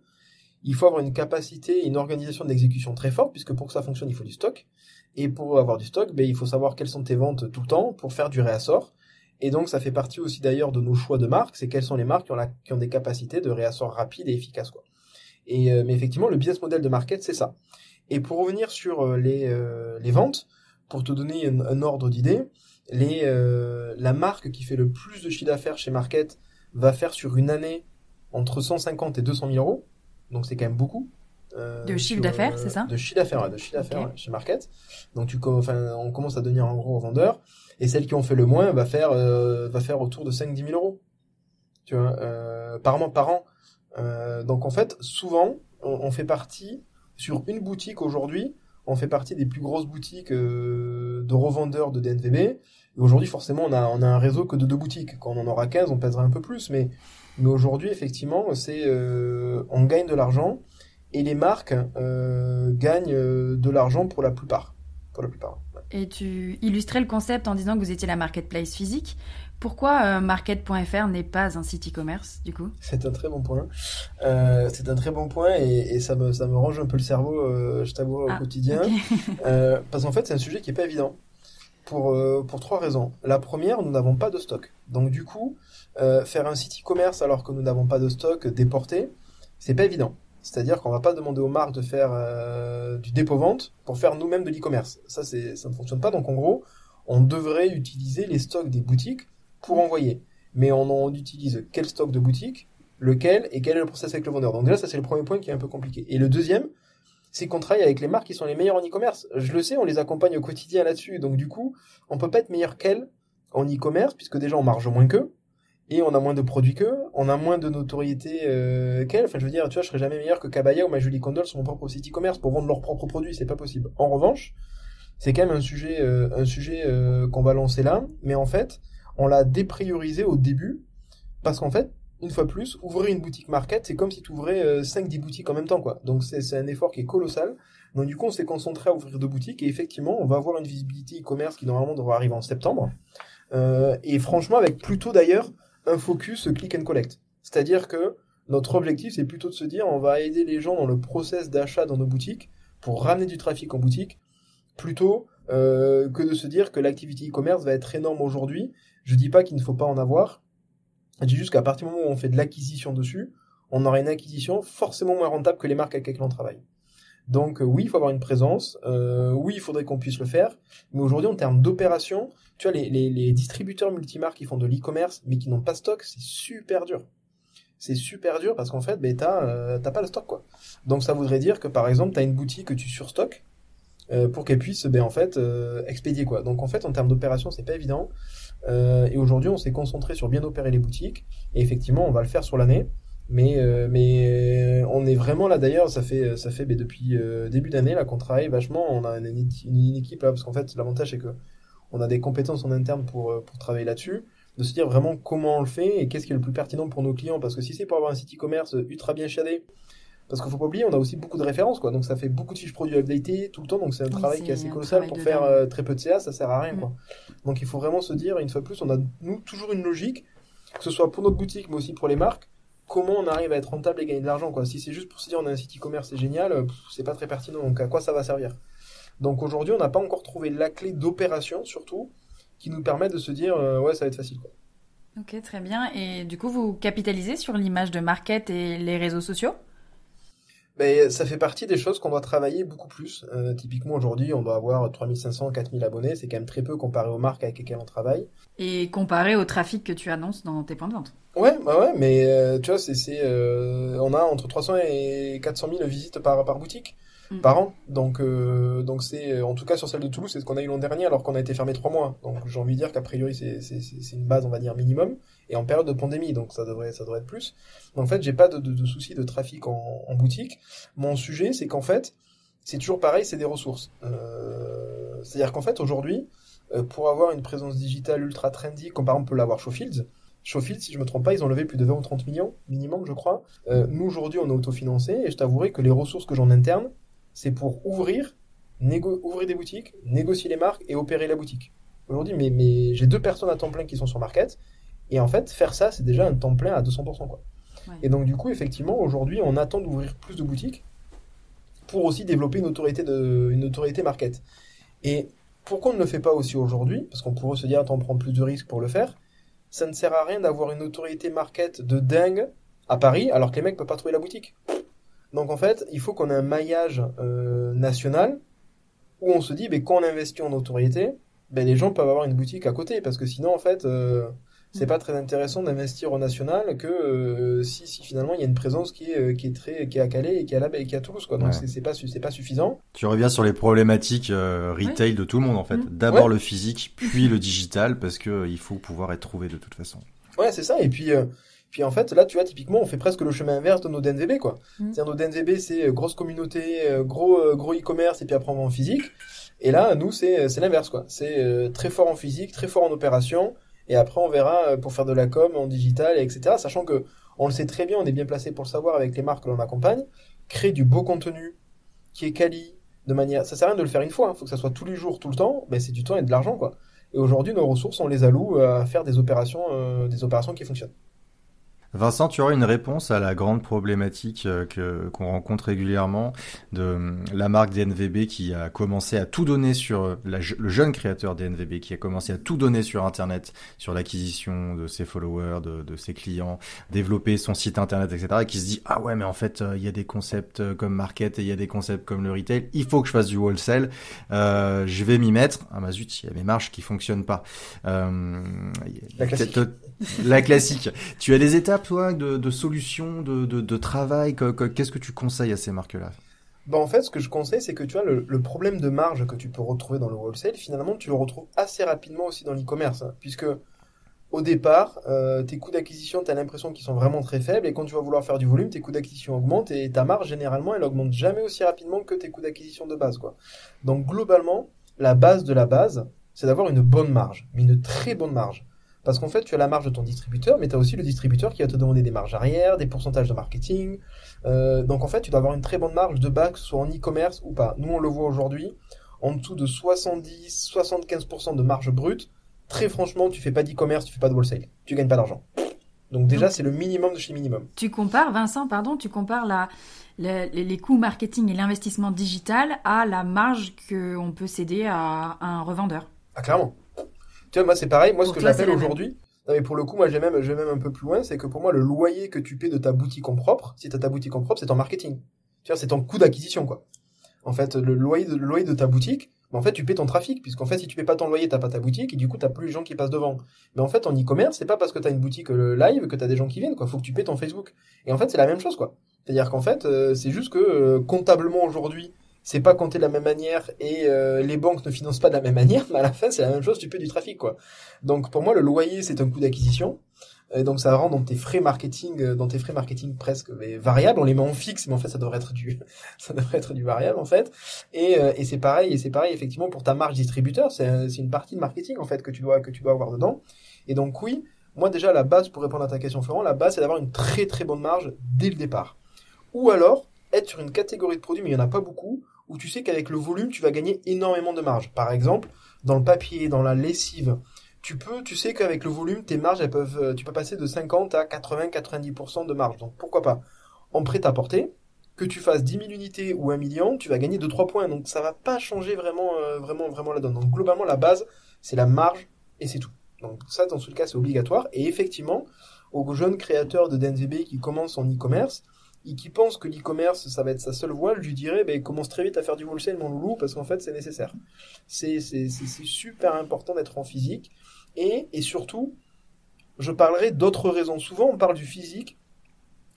C: il faut avoir une capacité, une organisation d'exécution très forte, puisque pour que ça fonctionne, il faut du stock. Et pour avoir du stock, ben, il faut savoir quelles sont tes ventes tout le temps pour faire du réassort. Et donc, ça fait partie aussi d'ailleurs de nos choix de marques, c'est quelles sont les marques qui ont, la, qui ont des capacités de réassort rapide et efficace. Quoi. Et, euh, mais effectivement, le business model de market, c'est ça. Et pour revenir sur euh, les, euh, les ventes, pour te donner un, un ordre d'idée, les, euh, la marque qui fait le plus de chiffre d'affaires chez Market va faire sur une année entre 150 et 200 000 euros. Donc c'est quand même beaucoup.
A: Euh, de chiffre d'affaires, c'est ça?
C: De chiffre d'affaires, ouais, de chiffre d'affaires okay. chez Market. Donc tu, enfin, on commence à devenir un gros vendeur. Et celle qui ont fait le moins va faire, va faire autour de 5-10 000 euros. Tu vois, par an, par an. Donc en fait, souvent, on, on, fait partie sur une boutique aujourd'hui. On fait partie des plus grosses boutiques de revendeurs de DNVB. Et aujourd'hui, forcément, on a, on a un réseau que de deux boutiques. Quand on en aura 15, on pèsera un peu plus. Mais, mais aujourd'hui, effectivement, c'est, on gagne de l'argent et les marques euh, gagnent de l'argent pour la plupart. Pour la plupart.
A: Et tu illustrais le concept en disant que vous étiez la marketplace physique. Pourquoi euh, market.fr n'est pas un site e-commerce du coup?
C: C'est un très bon point. Euh, c'est un très bon point et, et, ça me ça me range un peu le cerveau, euh, je t'avoue ah, au quotidien, okay. Euh, parce qu'en fait c'est un sujet qui est pas évident pour pour trois raisons. La première, nous n'avons pas de stock, donc du coup faire un site e-commerce alors que nous n'avons pas de stock déporté, c'est pas évident. C'est-à-dire qu'on va pas demander aux marques de faire du dépôt-vente pour faire nous-mêmes de l'e-commerce. Ça, ça ne fonctionne pas. Donc, en gros, on devrait utiliser les stocks des boutiques pour envoyer. Mais on, on utilise quel stock de boutique, lequel et quel est le process avec le vendeur. Donc déjà, ça, c'est le premier point qui est un peu compliqué. Et le deuxième, c'est qu'on travaille avec les marques qui sont les meilleures en e-commerce. Je le sais, on les accompagne au quotidien là-dessus. Donc, du coup, on peut pas être meilleur qu'elles en e-commerce puisque déjà, on marge moins qu'eux et on a moins de produits qu'eux, on a moins de notoriété euh, qu'elles. Enfin, je veux dire, tu vois, je serais jamais meilleur que Kabaya ou ma Julie Condol sur mon propre site e-commerce pour vendre leurs propres produits, c'est pas possible. En revanche, c'est quand même un sujet, euh, un sujet euh, qu'on va lancer là, mais en fait, on l'a dépriorisé au début parce qu'en fait, une fois plus, ouvrir une boutique market, c'est comme si tu ouvrais euh, 5-10 boutiques en même temps, quoi. Donc c'est un effort qui est colossal. Donc du coup, on s'est concentré à ouvrir deux boutiques et effectivement, on va avoir une visibilité e-commerce qui normalement devrait arriver en septembre. Euh, et franchement, avec plutôt d'ailleurs un focus click and collect. C'est-à-dire que notre objectif, c'est plutôt de se dire, on va aider les gens dans le process d'achat dans nos boutiques pour ramener du trafic en boutique, plutôt euh, que de se dire que l'activité e-commerce va être énorme aujourd'hui. Je dis pas qu'il ne faut pas en avoir. Je dis juste qu'à partir du moment où on fait de l'acquisition dessus, on aura une acquisition forcément moins rentable que les marques avec lesquelles on travaille. Donc euh, oui, il faut avoir une présence. Euh, oui, il faudrait qu'on puisse le faire. Mais aujourd'hui, en termes d'opération, tu vois, les, distributeurs multimarques qui font de l'e-commerce, mais qui n'ont pas stock, c'est super dur. C'est super dur parce qu'en fait, ben, t'as euh, pas le stock, quoi. Donc ça voudrait dire que, par exemple, t'as une boutique que tu surstockes euh, pour qu'elle puisse, ben, en fait, euh, expédier, quoi. Donc en fait, en termes d'opération, c'est pas évident. Et aujourd'hui, on s'est concentré sur bien opérer les boutiques. Et effectivement, on va le faire sur l'année. Mais euh, mais on est vraiment là d'ailleurs ça fait ça fait mais depuis euh, début d'année là qu'on travaille vachement on a une, équipe là parce qu'en fait l'avantage c'est que on a des compétences en interne pour pour travailler là-dessus de se dire vraiment comment on le fait et qu'est-ce qui est le plus pertinent pour nos clients parce que si c'est pour avoir un site e-commerce ultra bien shadé parce qu'il faut pas oublier on a aussi beaucoup de références quoi donc ça fait beaucoup de fiches produits updatés tout le temps donc c'est un oui, travail qui est assez colossal pour faire euh, très peu de CA ça sert à rien mmh. quoi donc il faut vraiment se dire une fois de plus on a nous toujours une logique que ce soit pour notre boutique mais aussi pour les marques comment on arrive à être rentable et gagner de l'argent quoi. Si c'est juste pour se dire on a un site e-commerce c'est génial, c'est pas très pertinent donc à quoi ça va servir? Donc aujourd'hui on n'a pas encore trouvé la clé d'opération surtout qui nous permet de se dire euh, ouais ça va être facile quoi.
A: Ok très bien et du coup vous capitalisez sur l'image de market et les réseaux sociaux?
C: Ben, ça fait partie des choses qu'on doit travailler beaucoup plus. Euh, typiquement aujourd'hui, on doit avoir 3500, 4000 abonnés. C'est quand même très peu comparé aux marques avec lesquelles on travaille.
A: Et comparé au trafic que tu annonces dans tes points de vente.
C: Ouais, bah ouais, mais euh, tu vois, c'est, c'est, euh, on a entre 300 et 400 000 visites par, par boutique. Mm. par an. Donc, euh, donc c'est, en tout cas sur celle de Toulouse, c'est ce qu'on a eu l'an dernier alors qu'on a été fermé trois mois. Donc j'ai envie de dire qu'a priori c'est, une base, on va dire minimum, et en période de pandémie, donc ça devrait, ça devrait être plus. Donc en fait, j'ai pas de, de, de soucis de trafic en, en boutique. Mon sujet, c'est qu'en fait, c'est toujours pareil, c'est des ressources. Euh, c'est-à-dire qu'en fait aujourd'hui, euh, pour avoir une présence digitale ultra trendy, comme par exemple peut l'avoir Showfields, Showfield, si je me trompe pas, ils ont levé plus de 20 ou 30 millions minimum, je crois. Euh, nous, aujourd'hui, on est autofinancé et je t'avouerai que les ressources que j'ai en interne, c'est pour ouvrir, ouvrir des boutiques, négocier les marques et opérer la boutique. Aujourd'hui, mais, mais j'ai deux personnes à temps plein qui sont sur Market et en fait, faire ça, c'est déjà un temps plein à 200%. Quoi. Et donc, du coup, effectivement, aujourd'hui, on attend d'ouvrir plus de boutiques pour aussi développer une autorité, de, une autorité Market. Et pourquoi on ne le fait pas aussi aujourd'hui? Parce qu'on pourrait se dire, attends, on prend plus de risques pour le faire ça ne sert à rien d'avoir une autorité market de dingue à Paris alors que les mecs peuvent pas trouver la boutique. Donc en fait, il faut qu'on ait un maillage euh, national où on se dit, ben, quand on investit en autorité, ben, les gens peuvent avoir une boutique à côté parce que sinon en fait, euh, c'est pas très intéressant d'investir au national que euh, si, si, finalement il y a une présence qui est, qui est très qui est à Calais et qui est à, la, et qui est à Toulouse quoi. Donc c'est pas c'est pas suffisant.
B: Tu reviens sur les problématiques euh, retail de tout le monde en fait. Mmh. d'abord le physique puis le digital parce que il faut pouvoir être trouvé de toute façon.
C: Ouais c'est ça. Et puis puis en fait, là, tu vois, typiquement, on fait presque le chemin inverse de nos DNVB, quoi. Mmh. C'est-à-dire, nos DNVB, c'est grosse communauté, gros, gros e-commerce, et puis après, on va en physique. Et là, nous, c'est, c'est l'inverse, quoi. C'est très fort en physique, très fort en opération, et après on verra euh, pour faire de la com en digital, etc. Sachant que on le sait très bien, on est bien placé pour le savoir avec les marques que l'on accompagne. Créer du beau contenu qui est quali, de manière, ça sert à rien de le faire une fois. Il hein. faut que ça soit tous les jours, tout le temps. Ben, c'est du temps et de l'argent, quoi. Et aujourd'hui, nos ressources, on les alloue à faire des opérations, euh, des opérations qui fonctionnent.
B: Vincent, tu aurais une réponse à la grande problématique euh, que qu'on rencontre régulièrement de euh, la marque DNVB qui a commencé à tout donner sur euh, le jeune créateur DNVB qui a commencé à tout donner sur Internet, sur l'acquisition de ses followers, de, ses clients, développer son site Internet, etc. Et qui se dit ah ouais mais en fait il y a des concepts comme market et il y a des concepts comme le retail, il faut que je fasse du wholesale, euh, je vais m'y mettre. Ah bah zut, il y a mes marges qui fonctionnent pas. Euh,
C: la classique.
B: La classique. tu as des étapes toi, de, solutions, de, travail Qu'est-ce que tu conseilles à ces marques-là?
C: Bah en fait, ce que je conseille, c'est que tu vois, le, problème de marge que tu peux retrouver dans le wholesale, finalement, tu le retrouves assez rapidement aussi dans l'e-commerce. Hein, puisque au départ, euh, tes coûts d'acquisition, tu as l'impression qu'ils sont vraiment très faibles, et quand tu vas vouloir faire du volume, tes coûts d'acquisition augmentent, et ta marge, généralement, elle augmente jamais aussi rapidement que tes coûts d'acquisition de base. quoi. Donc globalement, la base de la base, c'est d'avoir une bonne marge, mais une très bonne marge. Parce qu'en fait, tu as la marge de ton distributeur, mais tu as aussi le distributeur qui va te demander des marges arrière, des pourcentages de marketing. Euh, donc en fait, tu dois avoir une très bonne marge de bas, que ce soit en e-commerce ou pas. Nous, on le voit aujourd'hui, en dessous de 70-75% de marge brute. Très franchement, tu fais pas d'e-commerce, tu fais pas de wholesale. Tu gagnes pas d'argent. Donc déjà, c'est le minimum de chez minimum.
A: Tu compares, Vincent, pardon, tu compares la, les coûts marketing et l'investissement digital à la marge qu'on peut céder à un revendeur.
C: Ah, clairement. Tu vois, moi, c'est pareil. Moi, ce que j'appelle aujourd'hui, non, mais pour le coup, moi, j'ai même, j'ai même un peu plus loin, c'est que pour moi, le loyer que tu paies de ta boutique en propre, si t'as ta boutique en propre, c'est ton marketing. Tu vois, c'est ton coût d'acquisition, quoi. En fait, le loyer de, le loyer de ta boutique, en fait, tu paies ton trafic, puisqu'en fait, si tu paies pas ton loyer, t'as pas ta boutique, et du coup, t'as plus les gens qui passent devant. Mais en fait, en e-commerce, c'est pas parce que t'as une boutique euh, live que t'as des gens qui viennent, quoi. Faut que tu paies ton Facebook. Et en fait, c'est la même chose, quoi. C'est-à-dire qu'en fait, euh, c'est juste que euh, comptablement aujourd'hui, c'est pas compté de la même manière et euh, les banques ne financent pas de la même manière, mais à la fin c'est la même chose, tu paies du trafic quoi. Donc pour moi le loyer c'est un coût d'acquisition. Et donc ça rend dans tes frais marketing, euh, dans tes frais marketing presque mais variables. On les met en fixe, mais en fait ça devrait être du, ça devrait être du variable en fait. Et, euh, et c'est pareil, et c'est pareil effectivement pour ta marge distributeur, c'est une partie de marketing en fait que tu dois que tu dois avoir dedans. Et donc oui, moi déjà la base pour répondre à ta question Florent, la base c'est d'avoir une très très bonne marge dès le départ. Ou alors être sur une catégorie de produits, mais il n'y en a pas beaucoup, où tu sais qu'avec le volume, tu vas gagner énormément de marge. Par exemple, dans le papier, dans la lessive, tu peux, tu sais qu'avec le volume, tes marges, elles peuvent, euh, tu peux passer de 50 à 80-90% de marge. Donc pourquoi pas? En prêt-à-porter, que tu fasses 10 000 unités ou 1 million, tu vas gagner 2-3 points. Donc ça va pas changer vraiment, euh, vraiment, vraiment la donne. Donc globalement, la base, c'est la marge et c'est tout. Donc ça, dans ce cas, c'est obligatoire. Et effectivement, aux jeunes créateurs de DNVB qui commencent en e-commerce, et qui pense que l'e-commerce, ça va être sa seule voie, je lui dirais, ben, commence très vite à faire du wholesale, mon loulou, parce qu'en fait, c'est nécessaire. C'est, super important d'être en physique. Et, et surtout, je parlerai d'autres raisons. Souvent, on parle du physique,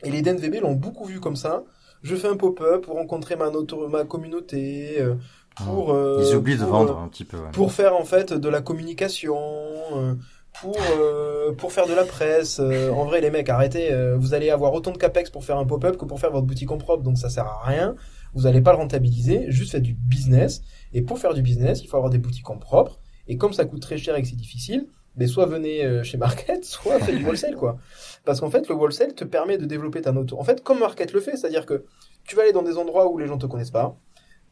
C: et les DNVB l'ont beaucoup vu comme ça. je fais un pop-up pour rencontrer ma, ma communauté, euh, pour...
B: Euh, Ils oublient de vendre un petit peu.
C: Pour faire en fait de la communication, pour pour faire de la presse. en vrai, les mecs, arrêtez. vous allez avoir autant de capex pour faire un pop-up que pour faire votre boutique en propre, donc ça sert à rien. Vous n'allez pas le rentabiliser, juste faites du business. Et pour faire du business, il faut avoir des boutiques en propre. Et comme ça coûte très cher et que c'est difficile, mais soit venez euh, chez Market, soit faites du wholesale, quoi. Parce qu'en fait, le wholesale te permet de développer ta note. En fait, comme Market le fait, c'est-à-dire que tu vas aller dans des endroits où les gens te connaissent pas,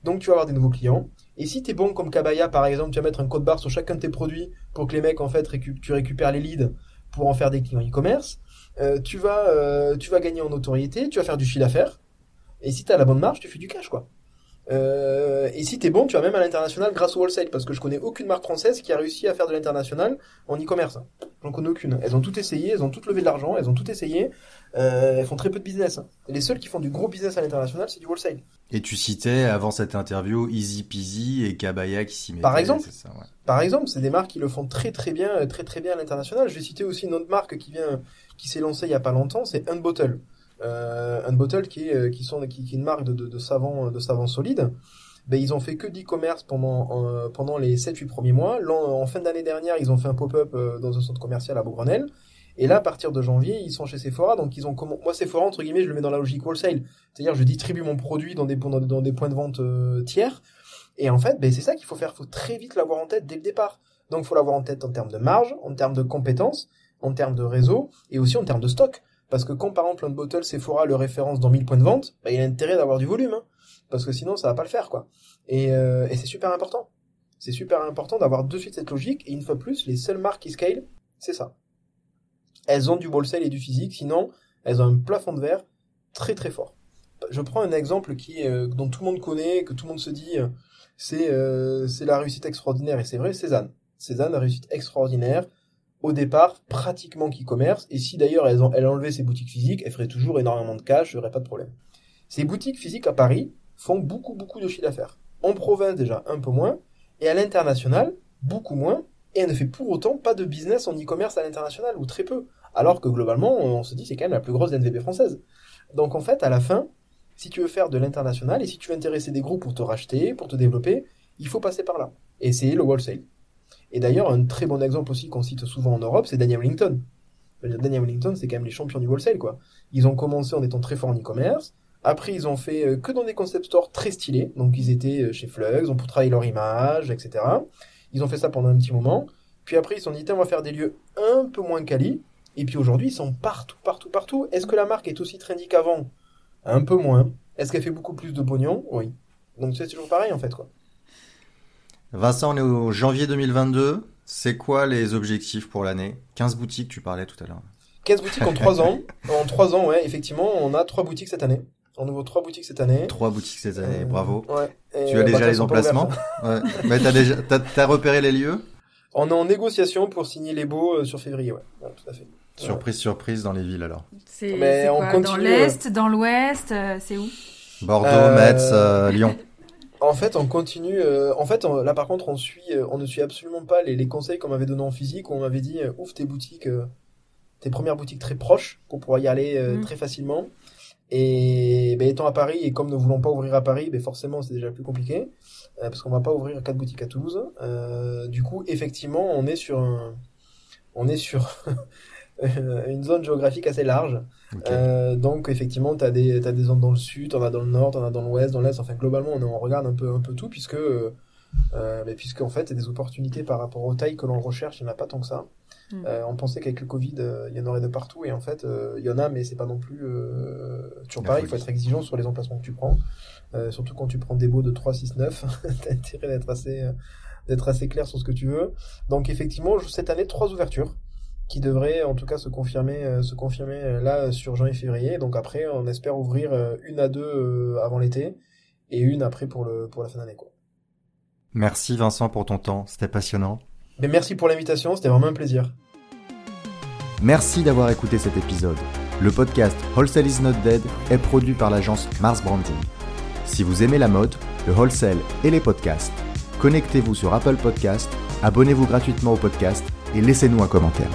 C: donc tu vas avoir des nouveaux clients. Et si tu es bon comme Kabaya, par exemple, tu vas mettre un code barre sur chacun de tes produits pour que les mecs, en fait, tu récupères les leads pour en faire des clients e-commerce. Euh, tu vas, euh, tu vas gagner en notoriété, tu vas faire du chiffre d'affaires. Et si tu as la bonne marge, tu fais du cash, quoi. Euh, et si t'es bon, tu vas même à l'international grâce au wholesale, parce que je connais aucune marque française qui a réussi à faire de l'international en e-commerce. J'en connais aucune. Elles ont tout essayé, elles ont toutes levé de l'argent, elles ont tout essayé. Euh, elles font très peu de business. les seules qui font du gros business à l'international, c'est du wholesale.
B: Et tu citais avant cette interview Easy Peasy et Kabaya qui s'y mettent.
C: Par exemple, ça, ouais. par exemple, c'est des marques qui le font très très bien, très très bien à l'international. Je vais citer aussi une autre marque qui vient, qui s'est lancée il y a pas longtemps, c'est Unbottle euh, Unbottle qui est euh, qui sont qui, est une marque de, de, de savon de savon solide. Ben, ils ont fait que d'e-commerce pendant euh, pendant les 7-8 premiers mois. En, fin d'année dernière, ils ont fait un pop-up euh, dans un centre commercial à Beaugrenelle. Et là, à partir de janvier, ils sont chez Sephora. Donc, ils ont comment moi Sephora entre guillemets, je le mets dans la logique wholesale. C'est-à-dire, je distribue mon produit dans des dans, dans des points de vente tiers. Et en fait, ben, c'est ça qu'il faut faire. Faut très vite l'avoir en tête dès le départ. Donc, faut l'avoir en tête en termes de marge, en termes de compétences, en termes de réseau et aussi en termes de stock. Parce que quand par exemple un bottle Sephora le référence dans 1000 points de vente, bah, il a intérêt d'avoir du volume. Hein. parce que sinon ça va pas le faire quoi. Et, euh, et c'est super important. C'est super important d'avoir de suite cette logique. Et une fois plus, les seules marques qui scale, c'est ça. Elles ont du wholesale et du physique, sinon elles ont un plafond de verre très très fort. Je prends un exemple qui euh, dont tout le monde connaît, que tout le monde se dit, euh, c'est euh, la réussite extraordinaire et c'est vrai, Cézanne. Cézanne, la réussite extraordinaire au départ pratiquement qu'e-commerce. Et si d'ailleurs elles, ont, elles enlevaient ses boutiques physiques, elles feraient toujours énormément de cash, il n'y aurait pas de problème. Ces boutiques physiques à Paris font beaucoup, beaucoup de chiffre d'affaires. En province déjà un peu moins, et à l'international beaucoup moins, et elle ne fait pour autant pas de business en e-commerce à l'international, ou très peu. Alors que globalement, on se dit c'est quand même la plus grosse NVB française. Donc en fait, à la fin, si tu veux faire de l'international, et si tu veux intéresser des groupes pour te racheter, pour te développer, il faut passer par là. Et c'est le wholesale. Et d'ailleurs, un très bon exemple aussi qu'on cite souvent en Europe, c'est Daniel Wellington. Daniel Wellington, c'est quand même les champions du wholesale, quoi. Ils ont commencé en étant très forts en e-commerce. Après, ils ont fait euh, que dans des concept stores très stylés. Donc, ils étaient euh, chez Flux, ont pour travailler leur image, etc. Ils ont fait ça pendant un petit moment. Puis après, ils se sont dit, on va faire des lieux un peu moins quali. Et puis aujourd'hui, ils sont partout, partout, partout. Est-ce que la marque est aussi trendy qu'avant? Un peu moins. Est-ce qu'elle fait beaucoup plus de pognon? Oui. Donc c'est toujours pareil en fait.
B: Vincent, on est au janvier 2022. C'est quoi les objectifs pour l'année? 15 boutiques, tu parlais tout à l'heure.
C: 15 boutiques en 3 ans. En 3 ans, ouais, effectivement, on a 3 boutiques cette année. En nouveau 3 boutiques cette année.
B: 3 boutiques cette année, euh, bravo.
C: Ouais.
B: tu as déjà bah, les emplacements? ouais. Mais t'as déjà, t'as, repéré les lieux?
C: On est en négociation pour signer les baux euh, sur février, ouais. ouais tout à fait.
B: Surprise, surprise dans les villes alors.
A: C'est, Mais on quoi, dans l'est, dans l'ouest, euh, c'est où?
B: Bordeaux, Metz, Lyon.
C: En fait, on continue. Euh, en fait, là par contre, on suit, euh, on ne suit absolument pas les, conseils qu'on m'avait donnés en physique. Où on m'avait dit, euh, ouvre tes boutiques, tes premières boutiques très proches, qu'on pourra y aller mm. très facilement. Et ben, étant à Paris et comme ne voulons pas ouvrir à Paris, ben, forcément c'est déjà plus compliqué parce qu'on va pas ouvrir quatre boutiques à Toulouse. du coup, effectivement, on est sur un, on est sur une zone géographique assez large. Euh, donc effectivement, tu as des, as des zones dans le sud, t'en as dans le nord, t'en as dans l'ouest, dans l'est. Enfin, globalement, on, on, regarde un peu, un peu tout, puisque, euh, puisque en fait, il y a des opportunités par rapport aux tailles que l'on recherche, il n'y en a pas tant que ça. Mm. Euh, on pensait qu'avec le Covid, euh, il y en aurait de partout, et en fait, euh, il y en a, mais c'est pas non plus toujours pareil. Il faut être exigeant sur les emplacements que tu prends, surtout quand tu prends des baux de 3, 6, 9. t'as intérêt d'être assez, d'être assez clair sur ce que tu veux. Donc effectivement, cette année, trois ouvertures qui devrait en tout cas se confirmer, euh, se confirmer euh, là sur janvier-février. Donc après, on espère ouvrir euh, une à deux avant l'été et une après pour, le, pour la fin d'année.
B: Merci Vincent pour ton temps, c'était passionnant.
C: Mais merci pour l'invitation, c'était vraiment un plaisir.
B: Merci d'avoir écouté cet épisode. Le podcast Wholesale is not dead est produit par l'agence Mars Branding. Si vous aimez la mode, le wholesale et les podcasts, connectez-vous sur Apple Podcast, abonnez-vous gratuitement au podcast et laissez-nous un commentaire.